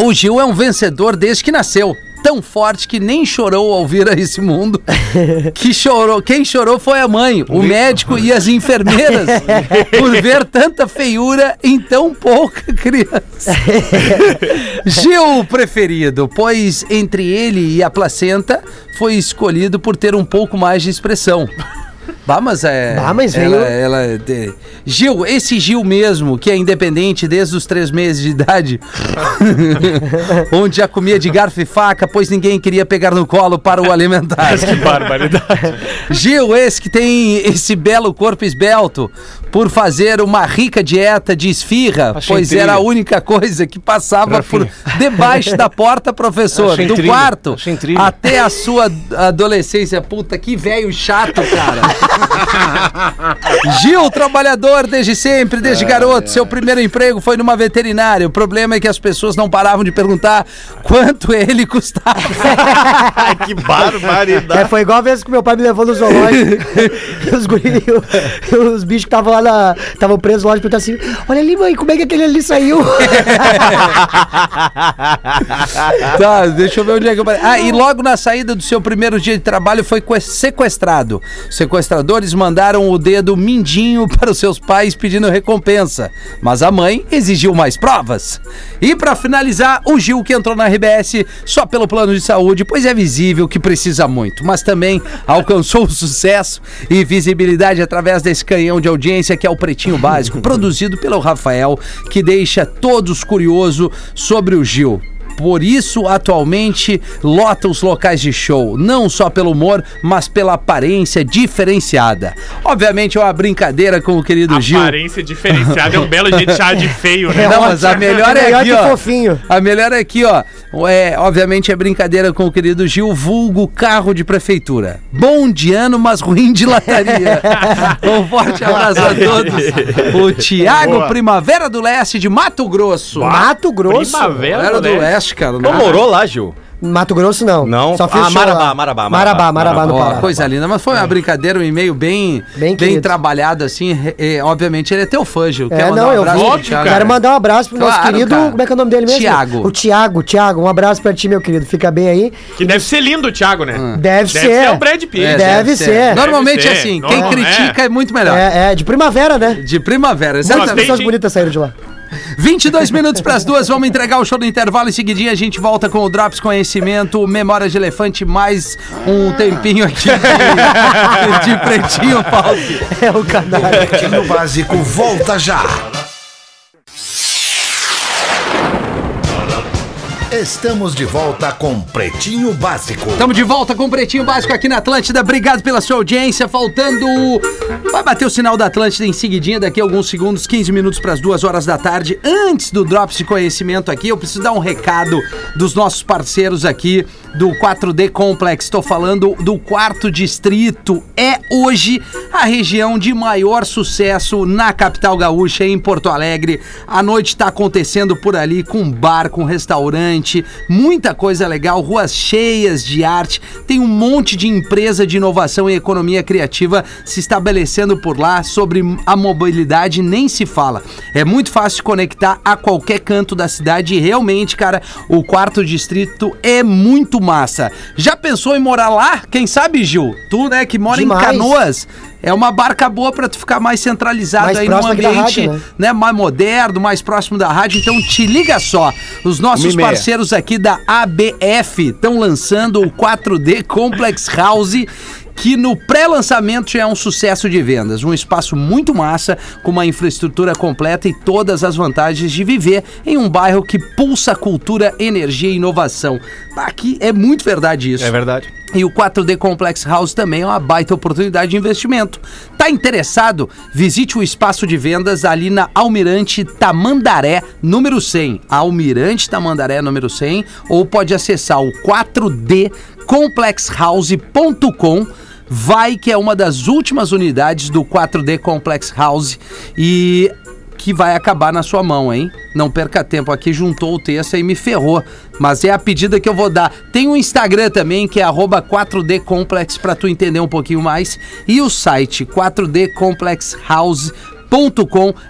Speaker 1: o Gil é um vencedor desde que nasceu. Tão forte que nem chorou ao vir a esse mundo. Que chorou. Quem chorou foi a mãe, o médico e as enfermeiras por ver tanta feiura em tão pouca criança. Gil preferido, pois entre ele e a placenta foi escolhido por ter um pouco mais de expressão. Bah, mas é.
Speaker 2: Bah, mas veio-
Speaker 1: ela, ela é de- Gil, esse Gil mesmo, que é independente desde os três meses de idade, onde já comia de garfo e faca, pois ninguém queria pegar no colo para o alimentar.
Speaker 3: Que barbaridade.
Speaker 1: Gil, esse que tem esse belo corpo esbelto, por fazer uma rica dieta de esfirra,
Speaker 4: Achei
Speaker 1: pois
Speaker 4: trilha.
Speaker 1: era a única coisa que passava por debaixo da porta, professor,
Speaker 4: Achei
Speaker 1: do
Speaker 4: trilha,
Speaker 1: quarto
Speaker 4: achei
Speaker 1: até a sua adolescência. Puta, que velho chato, cara. Gil, trabalhador desde sempre, desde garoto. Seu primeiro emprego foi numa veterinária. O problema é que as pessoas não paravam de perguntar quanto ele custava.
Speaker 4: que barbaridade.
Speaker 2: É, foi igual a vez que meu pai me levou no zoológico. os, guri, os bichos que estavam lá na. Estavam presos lá, perguntaram assim: Olha ali, mãe, como é que aquele ali saiu?
Speaker 1: Tá, deixa eu ver onde é que eu parei. Ah, e logo na saída do seu primeiro dia de trabalho foi que- sequestrado. Os sequestradores mandaram o dedo mindinho para os seus pais pedindo recompensa. Mas a mãe exigiu mais provas. E para finalizar, o Gil que entrou na RBS só pelo plano de saúde, pois é visível que precisa muito, mas também alcançou sucesso e visibilidade através desse canhão de audiência que é o Pretinho Básico, produzido pelo Rafael, que deixa todos curiosos sobre o Gil. Por isso, atualmente, lota os locais de show, não só pelo humor, mas pela aparência diferenciada. Obviamente é uma brincadeira com o querido Gil.
Speaker 3: Aparência diferenciada é um belo jeito de chamar de feio, né?
Speaker 1: Não, mas a melhor é
Speaker 2: Melhor
Speaker 1: aqui,
Speaker 2: que
Speaker 1: ó.
Speaker 2: fofinho.
Speaker 1: A melhor é aqui, ó. É, obviamente é brincadeira com o querido Gil, vulgo carro de prefeitura. Bom de ano, mas ruim de lataria. um forte abraço a todos. O Tiago Primavera do Leste de Mato Grosso.
Speaker 2: Mato Grosso.
Speaker 3: Primavera
Speaker 1: Primavera
Speaker 3: do
Speaker 1: do Leste, cara.
Speaker 4: Tu morou lá, Gil?
Speaker 2: Mato Grosso não.
Speaker 4: Não?
Speaker 2: Só fiz
Speaker 4: Ah,
Speaker 2: show
Speaker 4: Marabá,
Speaker 2: lá.
Speaker 4: Marabá,
Speaker 2: Marabá,
Speaker 4: Marabá,
Speaker 2: Marabá no
Speaker 1: Ó,
Speaker 2: Pará.
Speaker 1: coisa linda, mas foi uma brincadeira, um e-mail bem,
Speaker 2: Bem
Speaker 1: bem, trabalhado, assim. é, obviamente, ele é teu fã, Gil.
Speaker 2: É,
Speaker 1: mandar
Speaker 2: não,
Speaker 1: um
Speaker 2: eu
Speaker 1: Thiago?
Speaker 3: cara.
Speaker 2: Quero mandar um abraço pro nosso
Speaker 1: Claro,
Speaker 2: querido.
Speaker 1: cara.
Speaker 2: Como é que é o nome dele mesmo?
Speaker 1: Tiago.
Speaker 2: O Tiago, Tiago. Um abraço pra ti, meu querido. Fica bem aí.
Speaker 3: Que deve ser lindo o Thiago, né?
Speaker 2: Deve, ser.
Speaker 3: o Brad Pitt.
Speaker 1: É,
Speaker 2: Deve ser.
Speaker 1: Normalmente
Speaker 3: Deve
Speaker 1: é
Speaker 3: ser.
Speaker 1: assim,
Speaker 3: Normal,
Speaker 1: quem critica é, muito melhor.
Speaker 2: É, é, de primavera, né?
Speaker 1: De primavera, exatamente.
Speaker 2: pessoas bonitas saíram de lá.
Speaker 1: 22 minutos para as duas, vamos entregar o show do intervalo. Em seguidinho a gente volta com o Drops Conhecimento, Memórias de Elefante, mais um tempinho aqui de, de pretinho, Paulo.
Speaker 2: É o canal.
Speaker 8: Pretinho Básico volta já. Estamos de volta com Pretinho Básico.
Speaker 1: Estamos de volta com Pretinho Básico aqui na Atlântida. Obrigado pela sua audiência. Faltando. Vai bater o sinal da Atlântida em seguidinha, daqui a alguns segundos, 15 minutos para as 2 horas da tarde. Antes do Drops de Conhecimento aqui, eu preciso dar um recado dos nossos parceiros aqui do 4D Complex. Estou falando do quarto distrito. É hoje a região de maior sucesso na capital gaúcha, em Porto Alegre. A noite está acontecendo por ali com bar, com restaurante, muita coisa legal, ruas cheias de arte. Tem um monte de empresa de inovação e economia criativa se estabelecendo por lá. Sobre a mobilidade nem se fala. É muito fácil conectar a qualquer canto da cidade e realmente, cara, o quarto distrito é muito massa. Já pensou em morar lá? Quem sabe, Gil? Tu, né, que mora
Speaker 2: Demais.
Speaker 1: em Canoas. É uma barca boa pra tu ficar mais centralizado
Speaker 2: Mais
Speaker 1: aí num ambiente
Speaker 2: rádio, né?
Speaker 1: né, mais moderno, mais próximo da rádio. Então te liga só. Os nossos
Speaker 5: Uma
Speaker 1: parceiros aqui da ABF estão lançando o 4D Complex House. Que no pré-lançamento já é um sucesso de vendas. Um espaço muito massa, com uma infraestrutura completa e todas as vantagens de viver em um bairro que pulsa cultura, energia e inovação. Aqui é muito verdade isso.
Speaker 4: É verdade.
Speaker 1: E o 4D Complex House também é uma baita oportunidade de investimento. Tá interessado? Visite o espaço de vendas ali na Almirante Tamandaré, número 100. Almirante Tamandaré, número 100. Ou pode acessar o 4dcomplexhouse.com. Vai que é uma das últimas unidades do 4D Complex House e que vai acabar na sua mão, hein? Não perca tempo. Aqui juntou o texto e me ferrou. Mas é a pedida que eu vou dar. Tem o Instagram também, que é arroba 4dcomplex, pra tu entender um pouquinho mais. E o site 4dcomplexhouse.com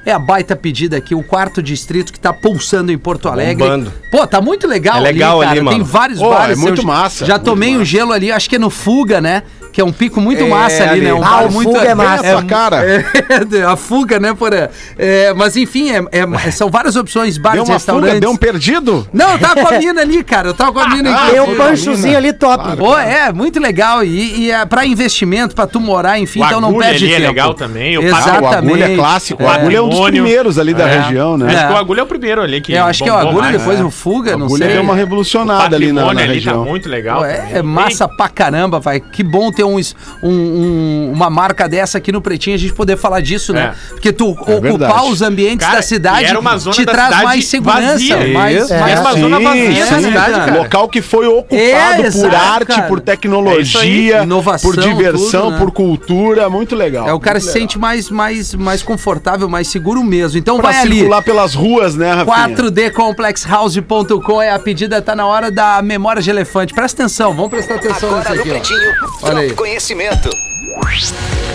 Speaker 1: é a baita pedida aqui, o quarto distrito que tá pulsando em Porto Alegre.
Speaker 4: Bombando.
Speaker 1: Pô, tá muito legal
Speaker 4: É legal ali,
Speaker 1: Tem
Speaker 4: mano.
Speaker 1: vários
Speaker 5: Pô,
Speaker 1: bares.
Speaker 5: é muito
Speaker 1: Eu
Speaker 5: massa,
Speaker 1: Já
Speaker 5: muito
Speaker 1: tomei um
Speaker 5: massa.
Speaker 1: gelo ali, acho que é no Fuga, né? Que é um pico muito
Speaker 4: É,
Speaker 1: massa ali,
Speaker 4: ali.
Speaker 1: né? Um
Speaker 2: Ah, o
Speaker 1: muito
Speaker 2: Fuga é massa.
Speaker 5: Essa cara.
Speaker 1: é, a fuga, né, Porã? É, mas enfim, é- é- são várias opções,
Speaker 5: Deu
Speaker 1: bares,
Speaker 5: uma
Speaker 1: restaurantes.
Speaker 5: fuga, deu um perdido?
Speaker 1: Não, eu tava com a mina ali, cara. Eu tava com a mina
Speaker 5: Ah,
Speaker 1: aqui.
Speaker 2: Tem
Speaker 5: Ah,
Speaker 2: um panchozinho ali top.
Speaker 1: Pô, é, muito legal. E, e é pra investimento, pra tu morar, enfim,
Speaker 3: O
Speaker 1: então não
Speaker 3: Agulha
Speaker 1: perde
Speaker 3: ali é
Speaker 1: tempo.
Speaker 3: legal também, o
Speaker 5: Ah, o
Speaker 1: Exatamente.
Speaker 5: Agulha é clássico. O
Speaker 1: É.
Speaker 5: Agulha é um dos primeiros ali da
Speaker 3: É.
Speaker 5: região, né?
Speaker 1: É.
Speaker 3: Acho que o Agulha é o primeiro ali que
Speaker 1: Eu acho que é o Agulha,
Speaker 3: mais.
Speaker 1: depois o Fuga,
Speaker 5: O
Speaker 1: não
Speaker 5: Agulha
Speaker 1: sei.
Speaker 5: deu uma
Speaker 3: O
Speaker 5: revolucionada ali na, na
Speaker 3: ali tá
Speaker 5: região.
Speaker 3: muito legal.
Speaker 1: É, é massa pra caramba, vai. Que bom ter um, es- um- um- uma marca dessa aqui no Pretinho, a gente poder falar disso, né?
Speaker 3: É.
Speaker 1: Porque tu ocupar
Speaker 5: verdade.
Speaker 1: os ambientes
Speaker 3: Cara,
Speaker 1: da cidade
Speaker 3: era uma zona
Speaker 1: te
Speaker 3: da
Speaker 1: traz
Speaker 3: cidade
Speaker 1: mais segurança,
Speaker 3: vazia.
Speaker 1: mais.
Speaker 2: É.
Speaker 1: mais
Speaker 3: uma zona
Speaker 5: Sim,
Speaker 3: vazia
Speaker 1: sim.
Speaker 3: cidade, cara.
Speaker 5: Local que foi ocupado
Speaker 1: É,
Speaker 5: por
Speaker 1: exato,
Speaker 5: arte,
Speaker 1: cara.
Speaker 5: por
Speaker 3: É
Speaker 5: tecnologia.
Speaker 1: Inovação,
Speaker 5: por diversão,
Speaker 1: tudo, né?
Speaker 5: por cultura, muito legal.
Speaker 1: É, o cara se sente mais, mais, mais confortável, mais seguro mesmo. Então
Speaker 5: pra
Speaker 1: vai ali.
Speaker 5: circular pelas ruas, né, Rafinha?
Speaker 1: 4dcomplexhouse.com é a pedida, tá na hora da memória de elefante. Presta atenção, vamos prestar atenção
Speaker 9: Agora
Speaker 1: nisso aqui, ó. Olha aí.
Speaker 9: Conhecimento.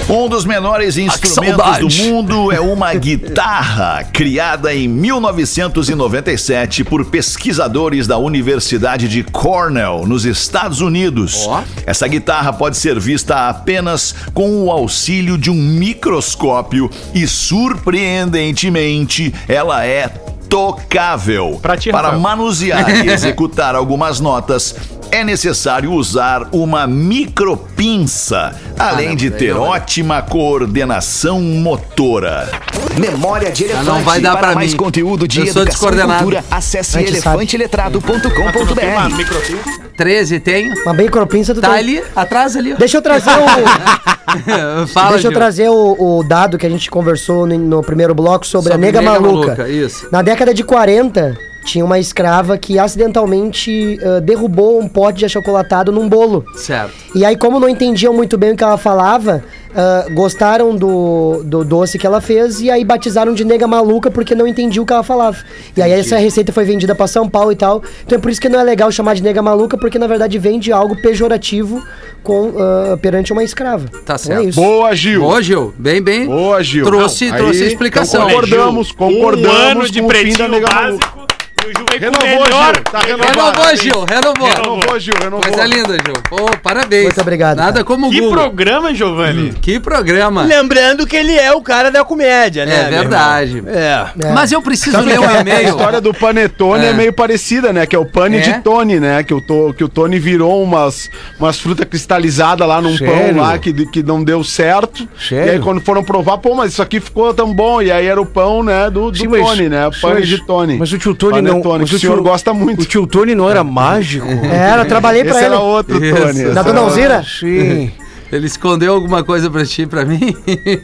Speaker 8: Um dos menores instrumentos
Speaker 1: saudade.
Speaker 8: do mundo é uma guitarra, criada em 1997 por pesquisadores da Universidade de Cornell, nos Estados Unidos. Essa guitarra pode ser vista apenas com o auxílio de um microscópio e, surpreendentemente, ela é tocável.
Speaker 3: Pra ti,
Speaker 8: Para manusear e executar algumas notas, é necessário usar uma micropinça, além de ter ótima coordenação motora.
Speaker 9: Memória de Elefante.
Speaker 1: não vai dar
Speaker 9: Para mais
Speaker 1: mim.
Speaker 9: conteúdo de
Speaker 1: Eu
Speaker 9: educação e
Speaker 1: descoordenado.
Speaker 9: cultura, acesse elefanteletrado.com.br.
Speaker 1: 13 tem.
Speaker 2: Uma bem cropinça tu
Speaker 1: Tá
Speaker 2: tem.
Speaker 1: ali, atrás ali. ó.
Speaker 2: Deixa eu trazer o,
Speaker 1: Fala,
Speaker 2: deixa eu
Speaker 1: Gil.
Speaker 2: trazer o, o dado que a gente conversou no, no primeiro bloco sobre,
Speaker 1: Sobre
Speaker 2: a nega,
Speaker 1: Nega
Speaker 2: maluca.
Speaker 1: Maluca, isso.
Speaker 2: Na década de 40, tinha uma escrava que acidentalmente ah, derrubou um pote de achocolatado num bolo.
Speaker 1: Certo.
Speaker 2: E aí, como não entendiam muito bem o que ela falava, ah, gostaram do, do doce que ela fez e aí batizaram de nega maluca porque não entendiam o que ela falava. E aí essa receita foi vendida pra São Paulo e tal. Então é por isso que não é legal chamar de nega maluca, porque na verdade vende algo pejorativo com, ah, perante uma escrava.
Speaker 1: Tá
Speaker 2: Então
Speaker 1: certo.
Speaker 2: É isso.
Speaker 5: Boa, Gil.
Speaker 1: Boa, Gil. Bem, bem.
Speaker 5: Boa, Gil.
Speaker 1: Trouxe,
Speaker 5: Não,
Speaker 1: trouxe a
Speaker 5: aí,
Speaker 1: explicação.
Speaker 5: então concordamos, concordamos
Speaker 3: um ano de
Speaker 5: com o fim
Speaker 3: pretinho
Speaker 5: da nega
Speaker 3: básico.
Speaker 5: maluca.
Speaker 3: O Gil vem com o
Speaker 5: Renovou,
Speaker 3: melhor.
Speaker 5: Gil. Tá renovado.
Speaker 1: Renovou, Gil. Renovou.
Speaker 5: Renovou, Gil, renovou.
Speaker 1: Coisa linda, Gil. Pô, parabéns.
Speaker 2: Muito obrigado,
Speaker 1: Nada
Speaker 2: cara.
Speaker 1: como o
Speaker 3: Que
Speaker 1: Google.
Speaker 3: programa, Giovanni?
Speaker 1: Que programa.
Speaker 10: Lembrando que ele é o cara da comédia, né?
Speaker 1: É verdade.
Speaker 10: É.
Speaker 2: É.
Speaker 1: Mas eu preciso
Speaker 5: Sabe
Speaker 1: ler
Speaker 5: que
Speaker 1: um
Speaker 5: a- A
Speaker 1: e-mail.
Speaker 5: história do Panetone é.
Speaker 1: É.
Speaker 5: meio parecida, né? Que é o pane
Speaker 1: É?
Speaker 5: de Tony, né? Que o, to, que o Tony virou umas, umas frutas cristalizadas lá num
Speaker 6: Sério?
Speaker 5: pão lá que, que não deu certo.
Speaker 6: Sério?
Speaker 5: E aí quando foram provar, pô, mas isso aqui ficou tão bom. E aí era o pão, né, do, do
Speaker 6: Sim, mas-
Speaker 5: Tony, né? O pane
Speaker 6: mas-
Speaker 5: de Tony.
Speaker 6: Mas o tio Tony não. Mas
Speaker 5: que o senhor gosta muito.
Speaker 6: O tio Tony não era mágico?
Speaker 2: É, eu trabalhei pra
Speaker 5: Esse
Speaker 2: ele.
Speaker 5: era outro
Speaker 1: Isso.
Speaker 5: Tony.
Speaker 2: Da
Speaker 5: era
Speaker 2: Dona. Alzira?
Speaker 6: Sim.
Speaker 1: Ele escondeu alguma coisa pra ti, pra mim?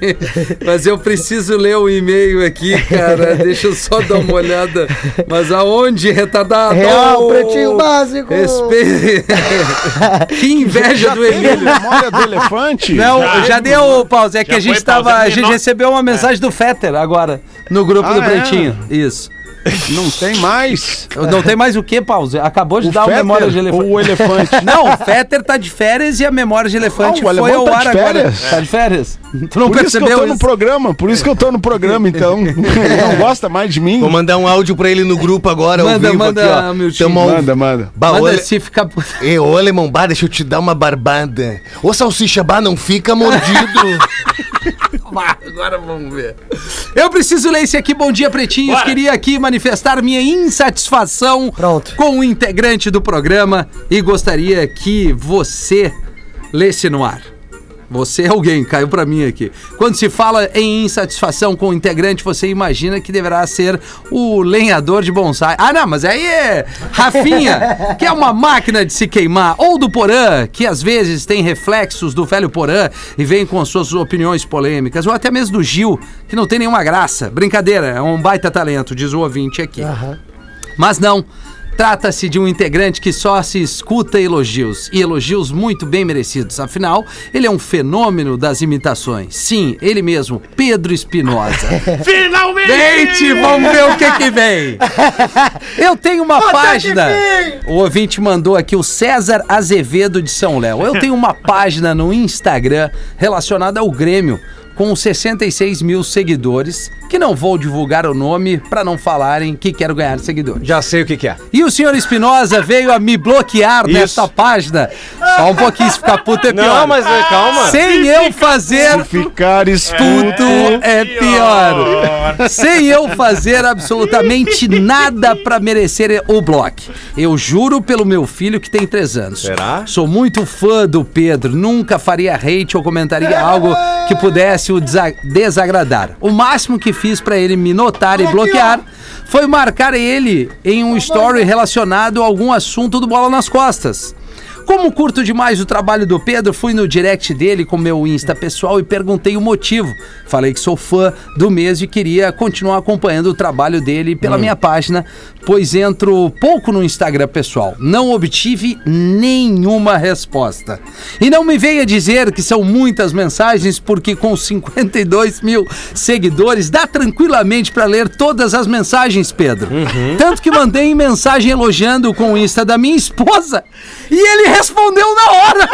Speaker 1: Mas eu preciso ler o e-mail aqui, cara. Deixa eu só dar uma olhada. Mas aonde, retardado?
Speaker 2: Real, pretinho básico.
Speaker 1: Respeite. que inveja do
Speaker 5: Tem
Speaker 1: Emílio.
Speaker 5: memória do elefante?
Speaker 1: Não, já, deu, Pause. É que
Speaker 3: Já
Speaker 1: a gente tava. A
Speaker 3: É
Speaker 1: gente recebeu uma mensagem do Fetter agora, no grupo
Speaker 5: Ah,
Speaker 1: do
Speaker 5: é?
Speaker 1: Pretinho. Isso.
Speaker 5: Não tem mais.
Speaker 1: Não tem mais o que, Pause? Acabou de
Speaker 5: O
Speaker 1: dar
Speaker 5: Fetter
Speaker 1: memória de elefante.
Speaker 5: ou o elefante?
Speaker 1: Não, o Fetter tá de férias e a memória de elefante
Speaker 5: Ah,
Speaker 1: foi ao
Speaker 5: tá
Speaker 1: ar
Speaker 5: de
Speaker 1: agora.
Speaker 5: férias?
Speaker 1: Tá de férias? Tu não
Speaker 5: Por isso que eu
Speaker 1: percebeu
Speaker 5: tô
Speaker 1: isso?
Speaker 5: no programa, por isso que eu tô no programa, então. Ele não gosta mais de mim.
Speaker 10: Vou mandar um áudio pra ele no grupo agora, ao
Speaker 1: Manda,
Speaker 10: vivo
Speaker 1: manda,
Speaker 10: aqui, ó.
Speaker 1: Miltinho.
Speaker 10: Tamo ao-
Speaker 5: Manda, manda.
Speaker 10: Bah,
Speaker 1: Manda
Speaker 10: olha-
Speaker 1: se ficar...
Speaker 10: Ei, ô alemão, bah, deixa eu te dar uma barbada. Ô salsicha, bah, não fica mordido.
Speaker 1: Agora vamos ver. Eu preciso ler esse aqui. Bom dia, pretinhos.
Speaker 3: Bora.
Speaker 1: Queria aqui manifestar minha insatisfação
Speaker 2: Pronto.
Speaker 1: com o integrante do programa e gostaria que você lesse no ar. Você é alguém, caiu pra mim aqui. Quando se fala em insatisfação com o integrante, você imagina que deverá ser o lenhador de bonsai. Ah, não, mas aí é Rafinha, que é uma máquina de se queimar, ou do Porã, que às vezes tem reflexos do velho Porã e vem com suas opiniões polêmicas, ou até mesmo do Gil, que não tem nenhuma graça. Brincadeira, é um baita talento, diz o ouvinte aqui.
Speaker 2: Aham.
Speaker 1: Mas não. Trata-se de um integrante que só se escuta elogios, e elogios muito bem merecidos. Afinal, ele é um fenômeno das imitações. Sim, ele mesmo, Pedro Espinosa.
Speaker 3: Finalmente!
Speaker 1: Gente, vamos ver o que que vem. Eu tenho uma página. O ouvinte mandou aqui o César Azevedo de São Léo. Eu tenho uma página no Instagram relacionada ao Grêmio. Com 66 mil seguidores, que não vou divulgar o nome para não falarem que quero ganhar seguidores.
Speaker 4: Já sei o que, que é.
Speaker 1: E o senhor Espinosa veio a me bloquear
Speaker 4: Isso.
Speaker 1: nesta página. Só um pouquinho, se ficar puto é pior.
Speaker 4: Não, mas é, calma.
Speaker 1: Sem eu fazer
Speaker 5: Se ficar
Speaker 1: tudo
Speaker 5: esputo.
Speaker 1: é pior. Sem eu fazer absolutamente nada pra merecer o bloco. Eu juro pelo meu filho que tem três anos.
Speaker 4: Será?
Speaker 1: Sou muito fã do Pedro. Nunca faria hate ou comentaria algo que pudesse o desa- desagradar. O máximo que fiz pra ele me notar e bloquear foi marcar ele em um story relacionado a algum assunto do Bola nas Costas. Como curto demais o trabalho do Pedro, fui no direct dele com meu Insta pessoal e perguntei o motivo. Falei que sou fã do mesmo e queria continuar acompanhando o trabalho dele pela minha página, pois entro pouco no Instagram pessoal. Não obtive nenhuma resposta. E não me venha dizer que são muitas mensagens, porque com 52 mil seguidores dá tranquilamente para ler todas as mensagens, Pedro. Tanto que mandei mensagem elogiando com o Insta da minha esposa e ele respondeu na hora.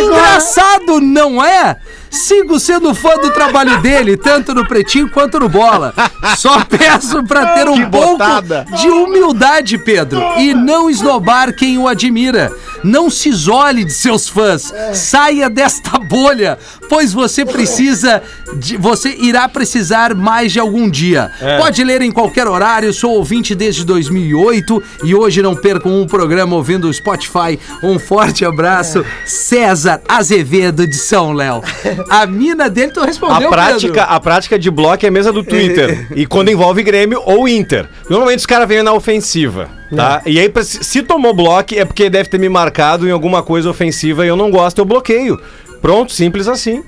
Speaker 1: Engraçado, não é? Sigo sendo fã do trabalho dele, tanto no Pretinho quanto no Bola. Só peço pra ter um
Speaker 5: Que
Speaker 1: pouco
Speaker 5: botada.
Speaker 1: de humildade, Pedro, e não esnobar quem o admira. Não se isole de seus fãs. Saia desta bolha, pois você precisa de, você irá precisar mais de algum dia. Pode ler em qualquer horário. Sou ouvinte desde 2008 e hoje não perco um programa ouvindo o Spotify. Um forte abraço, César Azevedo de São Léo. A mina dele tu respondeu,
Speaker 4: A prática,
Speaker 1: Pedro?
Speaker 4: a prática de bloco é a mesa do Twitter. e quando envolve Grêmio ou Inter. Normalmente os caras vêm na ofensiva, tá? E aí, se tomou bloco, é porque deve ter me marcado em alguma coisa ofensiva e eu não gosto, eu bloqueio. Pronto, simples assim.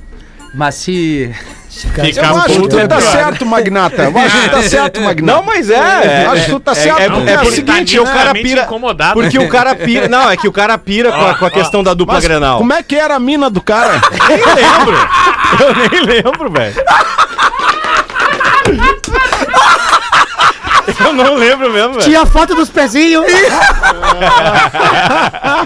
Speaker 1: Mas se.
Speaker 3: Fica
Speaker 5: Eu acho que tu
Speaker 3: é
Speaker 5: tá certo, Magnata. Eu acho que tu tá certo, Magnata.
Speaker 4: Não, mas é.
Speaker 5: Eu acho que tu tá certo.
Speaker 4: É,
Speaker 5: porque
Speaker 4: é,
Speaker 5: é o seguinte,
Speaker 4: o cara pira.
Speaker 3: incomodado.
Speaker 4: Porque o cara pira. Não, é que o cara pira com a, com a questão da dupla
Speaker 5: Mas
Speaker 4: Grenal.
Speaker 5: Como é que era a mina do cara?
Speaker 4: Nem lembro. Eu nem lembro, velho. Eu não lembro mesmo, velho.
Speaker 2: Tinha a foto dos pezinhos.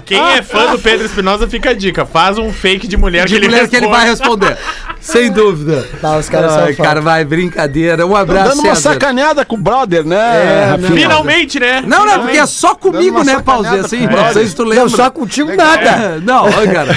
Speaker 3: Quem é fã do Pedro Espinosa fica a dica. Faz um fake de mulher
Speaker 1: De
Speaker 3: que ele
Speaker 1: mulher que ele vai
Speaker 3: responde.
Speaker 1: responder. Sem dúvida.
Speaker 2: Tá, os caras são
Speaker 1: Ai,
Speaker 2: foda.
Speaker 1: cara, vai, brincadeira. Um
Speaker 5: Tô
Speaker 1: abraço,
Speaker 5: dando uma
Speaker 1: César.
Speaker 5: sacaneada com o brother, né? Rafinha?
Speaker 3: Finalmente, né?
Speaker 1: Não, não, porque é só comigo, né,
Speaker 5: sacaneada
Speaker 1: Assim, não sei se tu lembra.
Speaker 2: Não, só contigo nada.
Speaker 1: Não, ó, cara.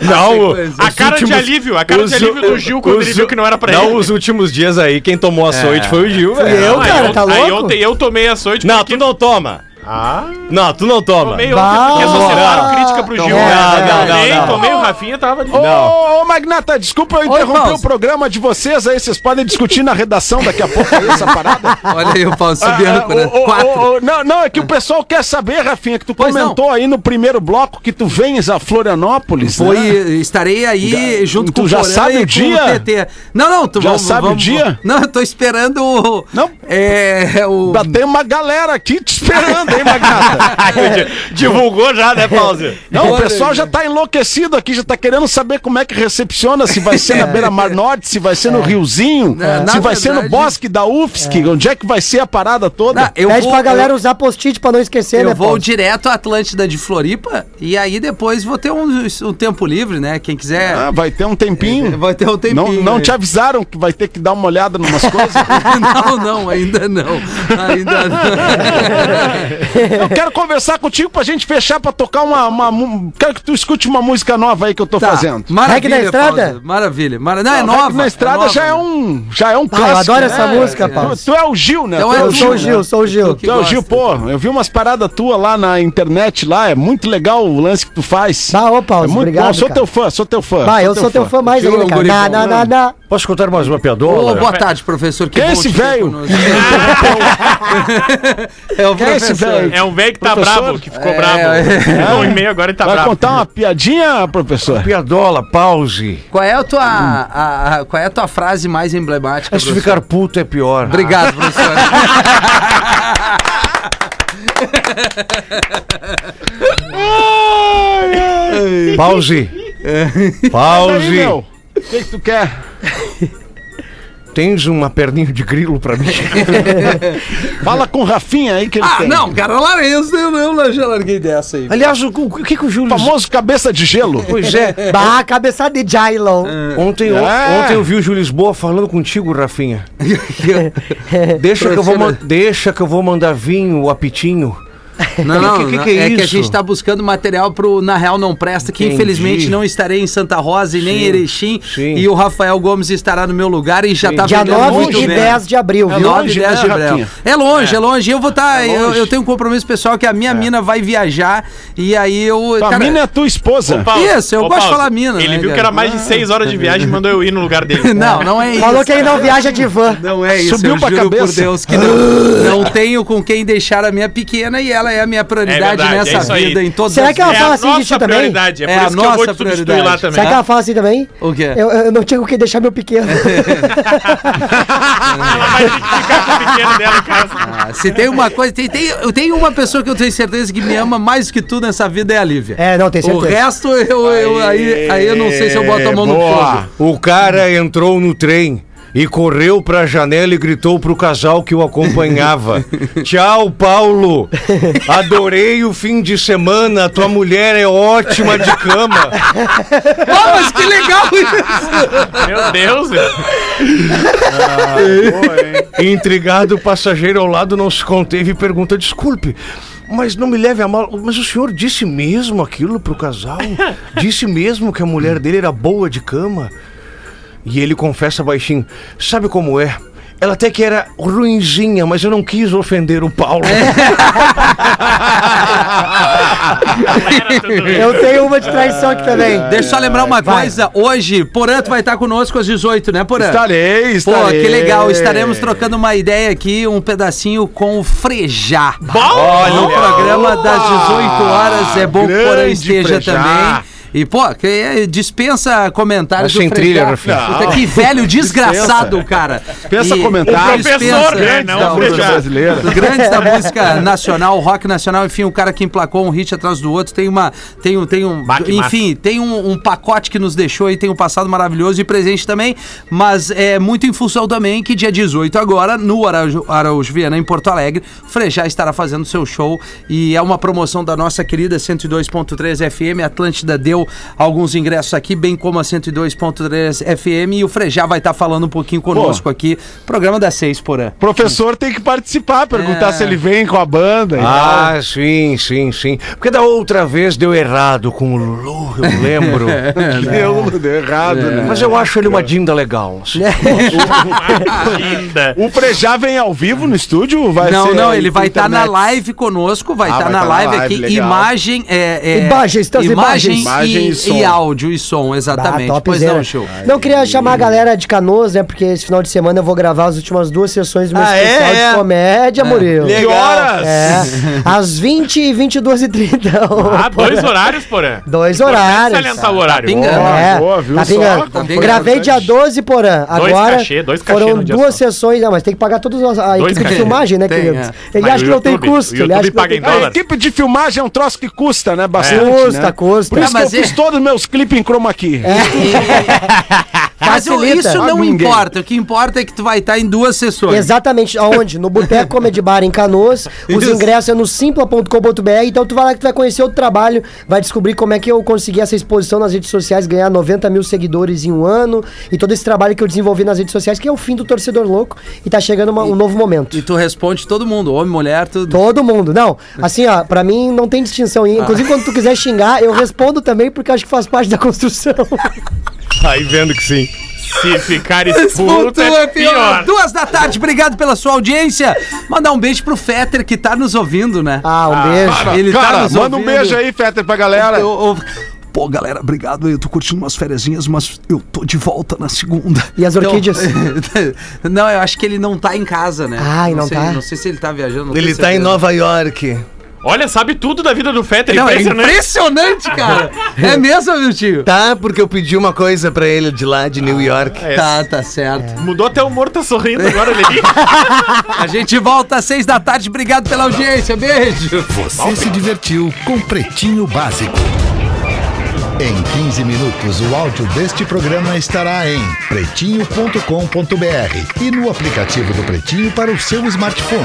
Speaker 4: Não.
Speaker 3: A cara de
Speaker 4: últimos-
Speaker 3: alívio, a cara
Speaker 4: os-
Speaker 3: de alívio do Gil quando ele
Speaker 4: os-
Speaker 3: viu que não era pra
Speaker 4: Não,
Speaker 3: ele.
Speaker 4: os últimos dias aí, quem tomou açoite foi o Gil, velho.
Speaker 2: eu, cara, tá
Speaker 3: Aí
Speaker 2: louco?
Speaker 3: Ontem eu tomei açoite
Speaker 4: Não,
Speaker 3: porque...
Speaker 4: tu não toma.
Speaker 3: Ah,
Speaker 4: Não, tu não toma.
Speaker 3: tomei ontem porque associaram crítica pro Gil.
Speaker 2: Não, não,
Speaker 4: não,
Speaker 3: tomei,
Speaker 4: não.
Speaker 3: tomei o Rafinha, tava ali.
Speaker 5: Ô, ô, ô, Magnata, desculpa eu interromper
Speaker 1: Paulo.
Speaker 5: o programa de vocês aí. Vocês podem discutir na redação daqui a pouco aí essa parada.
Speaker 1: Olha aí o Pause subindo,
Speaker 5: Ah,
Speaker 1: né?
Speaker 5: não, não, é que o pessoal quer saber, Rafinha, que tu
Speaker 1: Pois
Speaker 5: comentou aí no primeiro bloco que tu vens a Florianópolis.
Speaker 1: Foi,
Speaker 5: né?
Speaker 1: estarei aí
Speaker 5: Já-
Speaker 1: junto
Speaker 5: tu
Speaker 1: com
Speaker 5: já sabe o dia?
Speaker 1: TT. Não, não, tu
Speaker 5: Já
Speaker 1: vamos-
Speaker 5: sabe o
Speaker 1: vamos-
Speaker 5: dia?
Speaker 1: Não, eu tô esperando o.
Speaker 5: Não.
Speaker 1: É. O.
Speaker 5: Tem uma galera aqui te esperando, Magnata?
Speaker 4: Divulgou já, né, Pause?
Speaker 5: Não, o pessoal já tá enlouquecido aqui, já tá querendo saber como é que recepciona, se vai ser na Beira-Mar Norte, se vai ser no Riozinho,
Speaker 1: É, na
Speaker 5: se vai ser no Bosque da UFSC, onde é que vai ser a parada toda.
Speaker 1: Não, eu
Speaker 2: Pede
Speaker 1: vou,
Speaker 2: pra galera
Speaker 1: eu,
Speaker 2: usar post-it pra não esquecer,
Speaker 1: eu
Speaker 2: né,
Speaker 1: vou
Speaker 2: Paulo?
Speaker 1: direto à Atlântida de Floripa e aí depois vou ter um, um tempo livre, né? Quem quiser.
Speaker 5: Ah, vai ter um tempinho.
Speaker 1: Vai ter um tempinho.
Speaker 5: Não, não te avisaram que vai ter que dar uma olhada numas coisas?
Speaker 1: não, não, ainda não. Ainda não.
Speaker 5: Eu quero conversar contigo pra gente fechar pra tocar uma, uma Quero que tu escute uma música nova aí que eu tô
Speaker 1: Tá,
Speaker 5: fazendo.
Speaker 1: Maravilha,
Speaker 2: Reggae na estrada?
Speaker 1: Pausa. Maravilha. Mara... Não, é
Speaker 5: Não,
Speaker 1: nova.
Speaker 5: Na estrada
Speaker 1: nova.
Speaker 5: já é um já é um
Speaker 2: Ah, eu
Speaker 5: clássico.
Speaker 2: adoro
Speaker 5: né?
Speaker 2: essa música,
Speaker 5: Tu,
Speaker 2: Paulo.
Speaker 5: tu é o Gil, né?
Speaker 1: Então
Speaker 5: Tu
Speaker 1: é
Speaker 5: é
Speaker 2: Eu
Speaker 5: o
Speaker 1: tu,
Speaker 2: sou o
Speaker 1: né?
Speaker 2: Gil, sou o Gil.
Speaker 1: que
Speaker 5: Tu é o. Gil, pô, eu vi umas paradas tuas lá na internet lá, é muito legal o lance que tu faz.
Speaker 2: Bah, ô,
Speaker 5: é
Speaker 2: Paulo,
Speaker 5: muito
Speaker 2: obrigado,
Speaker 5: bom, sou
Speaker 2: cara.
Speaker 5: teu fã, sou teu fã.
Speaker 2: Bah, eu sou teu fã mais
Speaker 1: Gil é
Speaker 2: ainda, cara. Na, na,
Speaker 1: né?
Speaker 2: na, na.
Speaker 6: Posso contar mais uma piadola?
Speaker 1: boa tarde, professor. Que
Speaker 5: Quem é esse velho?
Speaker 1: é o
Speaker 5: Quem é esse velho?
Speaker 3: É um velho que tá
Speaker 5: Professor?
Speaker 3: brabo, que ficou
Speaker 1: É,
Speaker 3: brabo.
Speaker 1: é.
Speaker 3: Um e meio agora ele tá
Speaker 5: Vai
Speaker 3: brabo.
Speaker 5: contar uma piadinha, professor?
Speaker 6: Piadola, pause.
Speaker 1: Qual é a tua, a, a- qual é a tua frase mais emblemática?
Speaker 6: De
Speaker 1: professor?
Speaker 6: ficar puto é pior.
Speaker 1: Obrigado, professor.
Speaker 6: Pause.
Speaker 5: Aí,
Speaker 6: Pause.
Speaker 5: O que, que tu quer?
Speaker 6: Tens uma perninha de grilo pra mim?
Speaker 5: Fala com o Rafinha aí que ele
Speaker 1: ah,
Speaker 5: tem.
Speaker 1: não, cara, larguei, eu, eu, eu já larguei dessa aí.
Speaker 6: Aliás, o, o que, que o Júlio...
Speaker 5: Famoso cabeça de gelo.
Speaker 6: Pois é,
Speaker 2: Bah, cabeçada de Jailon.
Speaker 6: ontem, on-
Speaker 5: É.
Speaker 6: ontem eu vi o Júlio Lisboa falando contigo, Rafinha. Deixa que, eu vou, man- deixa que eu vou mandar vinho, o apitinho.
Speaker 1: Não, não,
Speaker 6: Que- que- que é
Speaker 1: é, que a gente tá buscando material pro Na Real Não Presta, que
Speaker 6: Entendi.
Speaker 1: infelizmente não estarei em Santa Rosa e nem em Erechim.
Speaker 6: sim.
Speaker 1: E o Rafael Gomes estará no meu lugar e já tá
Speaker 2: Dia
Speaker 1: vendendo
Speaker 2: 9
Speaker 1: muito
Speaker 2: e
Speaker 1: bem.
Speaker 2: 10 de abril,
Speaker 5: É
Speaker 2: viu?
Speaker 1: 9
Speaker 5: longe,
Speaker 1: e 10
Speaker 5: né,
Speaker 1: de abril. É longe, é, longe. Eu vou estar. eu,
Speaker 5: longe.
Speaker 1: eu tenho um compromisso pessoal que a minha mina vai viajar e aí eu.
Speaker 5: Tua
Speaker 1: cara,
Speaker 5: mina é tua esposa.
Speaker 3: Paulo,
Speaker 1: Isso, eu
Speaker 3: ô,
Speaker 1: gosto de falar mina,
Speaker 3: Ele
Speaker 1: né,
Speaker 3: viu que
Speaker 1: cara?
Speaker 3: era mais de 6 horas de viagem e mandou eu ir no lugar dele.
Speaker 1: Não, não é isso.
Speaker 2: Falou que ele não viaja de van.
Speaker 1: Não é isso,
Speaker 5: Subiu
Speaker 1: eu
Speaker 5: pra
Speaker 1: por
Speaker 5: cabeça.
Speaker 1: Deus que não. Não tenho com quem deixar a minha pequena e ela é a minha prioridade
Speaker 3: É verdade, é
Speaker 1: nessa
Speaker 3: aí.
Speaker 1: vida em todas
Speaker 2: Será
Speaker 1: as
Speaker 2: que ela
Speaker 3: É
Speaker 2: fala
Speaker 3: a
Speaker 2: assim de ti também?
Speaker 3: é,
Speaker 1: É a
Speaker 3: isso que eu vou
Speaker 1: nossa prioridade.
Speaker 3: lá também.
Speaker 2: Será que ela fala assim também?
Speaker 1: O quê?
Speaker 2: Eu, eu não tinha com quem deixar meu pequeno.
Speaker 3: Ela vai que ficar com o pequeno dela em casa.
Speaker 1: Ah, se tem uma coisa, tem, tem, eu tenho uma pessoa que eu tenho certeza que me ama mais do que tudo nessa vida é a Lívia.
Speaker 2: É, não, tem
Speaker 1: O
Speaker 2: certeza.
Speaker 1: resto, eu, eu, aí, aí eu não sei se eu boto a mão no fogo.
Speaker 6: O cara entrou no trem e correu pra janela e gritou pro casal que o acompanhava. Tchau, Paulo. Adorei o fim de semana. Tua mulher é ótima de cama.
Speaker 1: Ah, mas que legal isso!
Speaker 3: Meu Deus, velho.
Speaker 6: Intrigado, o passageiro ao lado não se conteve e pergunta: Desculpe, mas não me leve a mal. Mas o senhor disse mesmo aquilo pro casal? Disse mesmo que a mulher dele era boa de cama? E ele confessa baixinho: Sabe como é? Ela até que era ruinzinha, mas eu não quis ofender o Paulo.
Speaker 3: Isso.
Speaker 2: Eu tenho uma de traição aqui também.
Speaker 1: Deixa eu só lembrar uma
Speaker 2: Vai.
Speaker 1: coisa. Hoje, Porã, tu vai estar conosco às 18, né, Porã?
Speaker 5: Estarei,
Speaker 1: Pô,
Speaker 5: estarei.
Speaker 1: que legal. Estaremos trocando uma ideia aqui, um pedacinho com o Frejá.
Speaker 3: Olha,
Speaker 1: no programa das 18 horas. É bom Porã esteja
Speaker 5: Frejá.
Speaker 1: também. E, pô, que, é, dispensa comentários
Speaker 6: Achei
Speaker 1: do
Speaker 6: trilha.
Speaker 1: Puta, que velho desgraçado, cara.
Speaker 5: Dispensa
Speaker 1: E-
Speaker 5: comentários.
Speaker 3: Professor, né? Não,
Speaker 5: brasileira.
Speaker 1: os grandes da música nacional, rock nacional, enfim, um cara que emplacou um hit atrás do outro, tem uma, tem um, tem um, enfim, tem um, um pacote que nos deixou e tem um passado maravilhoso e presente também, mas é muito em função também que dia 18 agora, no Araújo, Araújo Viana, em Porto Alegre, o Frejá estará fazendo seu show e é uma promoção da nossa querida 102.3 FM, Atlântida deu alguns ingressos aqui, bem como a 102.3 FM e o Frejá vai estar falando um pouquinho conosco aqui, programa das seis, porã.
Speaker 5: Professor tem que participar, perguntar
Speaker 1: É.
Speaker 5: se ele vem com a banda. e
Speaker 6: Ah, sim, sim, sim. Porque da outra vez deu errado com o Lulu, eu lembro.
Speaker 5: tal. Deu, deu errado, né?
Speaker 6: Mas eu acho ele uma dinda legal. assim.
Speaker 3: Linda.
Speaker 5: O Frejá vem ao vivo no estúdio? Vai
Speaker 1: não,
Speaker 5: ser
Speaker 1: não, ele vai estar na
Speaker 5: internet?
Speaker 1: live conosco, vai
Speaker 5: Ah,
Speaker 1: estar na
Speaker 5: tá na
Speaker 1: live,
Speaker 5: live,
Speaker 1: aqui,
Speaker 5: legal.
Speaker 1: imagem, é, é,
Speaker 2: Imagens,
Speaker 1: imagem,
Speaker 2: imagens.
Speaker 5: Imagem
Speaker 1: e,
Speaker 5: e som.
Speaker 1: e áudio e som, exatamente.
Speaker 2: Ah,
Speaker 1: pois não, show.
Speaker 2: Não, queria chamar a galera de Canoas, né? Porque esse final de semana eu vou gravar as últimas duas sessões do meu
Speaker 4: Ah, é?
Speaker 2: especial
Speaker 4: É.
Speaker 2: de comédia, Murilo.
Speaker 5: Que horas?
Speaker 2: É, às 20 e 22 e 30.
Speaker 3: Ah, dois horários, porém.
Speaker 2: Dois horários.
Speaker 3: salientar o horário.
Speaker 1: pingando.
Speaker 2: É,
Speaker 5: boa, viu
Speaker 2: tá
Speaker 5: só?
Speaker 2: pingando.
Speaker 1: Tá pingando.
Speaker 2: Gravei dia 12, porã.
Speaker 3: Dois
Speaker 2: Agora
Speaker 3: cachê, dois cachê
Speaker 2: foram duas
Speaker 3: só.
Speaker 2: sessões. Não, mas tem que pagar toda a
Speaker 3: Dois
Speaker 2: equipe de filmagem, né, queridos?
Speaker 1: é.
Speaker 2: Ele acha que não tem custo. Ele acha que não tem
Speaker 3: em
Speaker 5: A equipe de filmagem é um troço que custa, né? Bastante.
Speaker 2: Custa,
Speaker 5: né?
Speaker 2: custa.
Speaker 5: Por isso
Speaker 1: Ah, mas
Speaker 5: que eu fiz
Speaker 1: é-
Speaker 5: todos os meus clipes em chroma key.
Speaker 1: Mas isso não
Speaker 5: ninguém.
Speaker 1: importa, o que importa é que tu vai estar em duas sessões.
Speaker 2: Exatamente, aonde? No Boteco Comedy Bar em Canoas. Os
Speaker 1: Isso.
Speaker 2: ingressos é no simpla.com.br. Então tu vai lá que tu vai conhecer o trabalho, vai descobrir como é que eu consegui essa exposição nas redes sociais, ganhar 90 mil seguidores em um ano e todo esse trabalho que eu desenvolvi nas redes sociais, que é o fim do torcedor louco e tá chegando uma- um novo momento.
Speaker 1: E tu responde todo mundo, homem, mulher, tudo.
Speaker 2: Todo mundo. Não, assim, ó, pra mim não tem distinção. E, Inclusive, quando tu quiser xingar, eu respondo também, porque acho que faz parte da construção.
Speaker 6: Aí vendo que sim.
Speaker 3: Se ficar expulso
Speaker 1: ponto
Speaker 3: é pior.
Speaker 1: Duas da tarde, obrigado pela sua audiência. Mandar um beijo pro Fetter que tá nos ouvindo, né?
Speaker 2: Ah, um beijo.
Speaker 1: Ele tá
Speaker 5: Cara,
Speaker 1: nos
Speaker 5: manda um
Speaker 1: ouvindo.
Speaker 5: beijo aí, Fetter, pra galera.
Speaker 1: Eu- eu-
Speaker 11: Pô, galera, obrigado. Eu tô curtindo umas fériasinhas, mas eu tô de volta na segunda.
Speaker 2: E as orquídeas?
Speaker 1: não, eu acho que ele não tá em casa, né?
Speaker 2: Ai, não
Speaker 1: sei,
Speaker 2: tá?
Speaker 1: Não sei se ele tá viajando. não
Speaker 10: Ele tá em. Nova York.
Speaker 3: Olha, sabe tudo da vida do Fetter.
Speaker 1: Não, é
Speaker 3: impressionante.
Speaker 1: impressionante, cara. é mesmo, meu tio?
Speaker 10: Tá, porque eu pedi uma coisa pra ele de lá, de New York.
Speaker 3: É.
Speaker 1: Tá, tá certo.
Speaker 3: Mudou até o humor, tá sorrindo agora ali.
Speaker 1: A gente volta às seis da tarde. Obrigado pela audiência. Beijo.
Speaker 12: Você se divertiu com Pretinho Básico. Em 15 minutos, o áudio deste programa estará em pretinho.com.br e no aplicativo do Pretinho para o seu smartphone.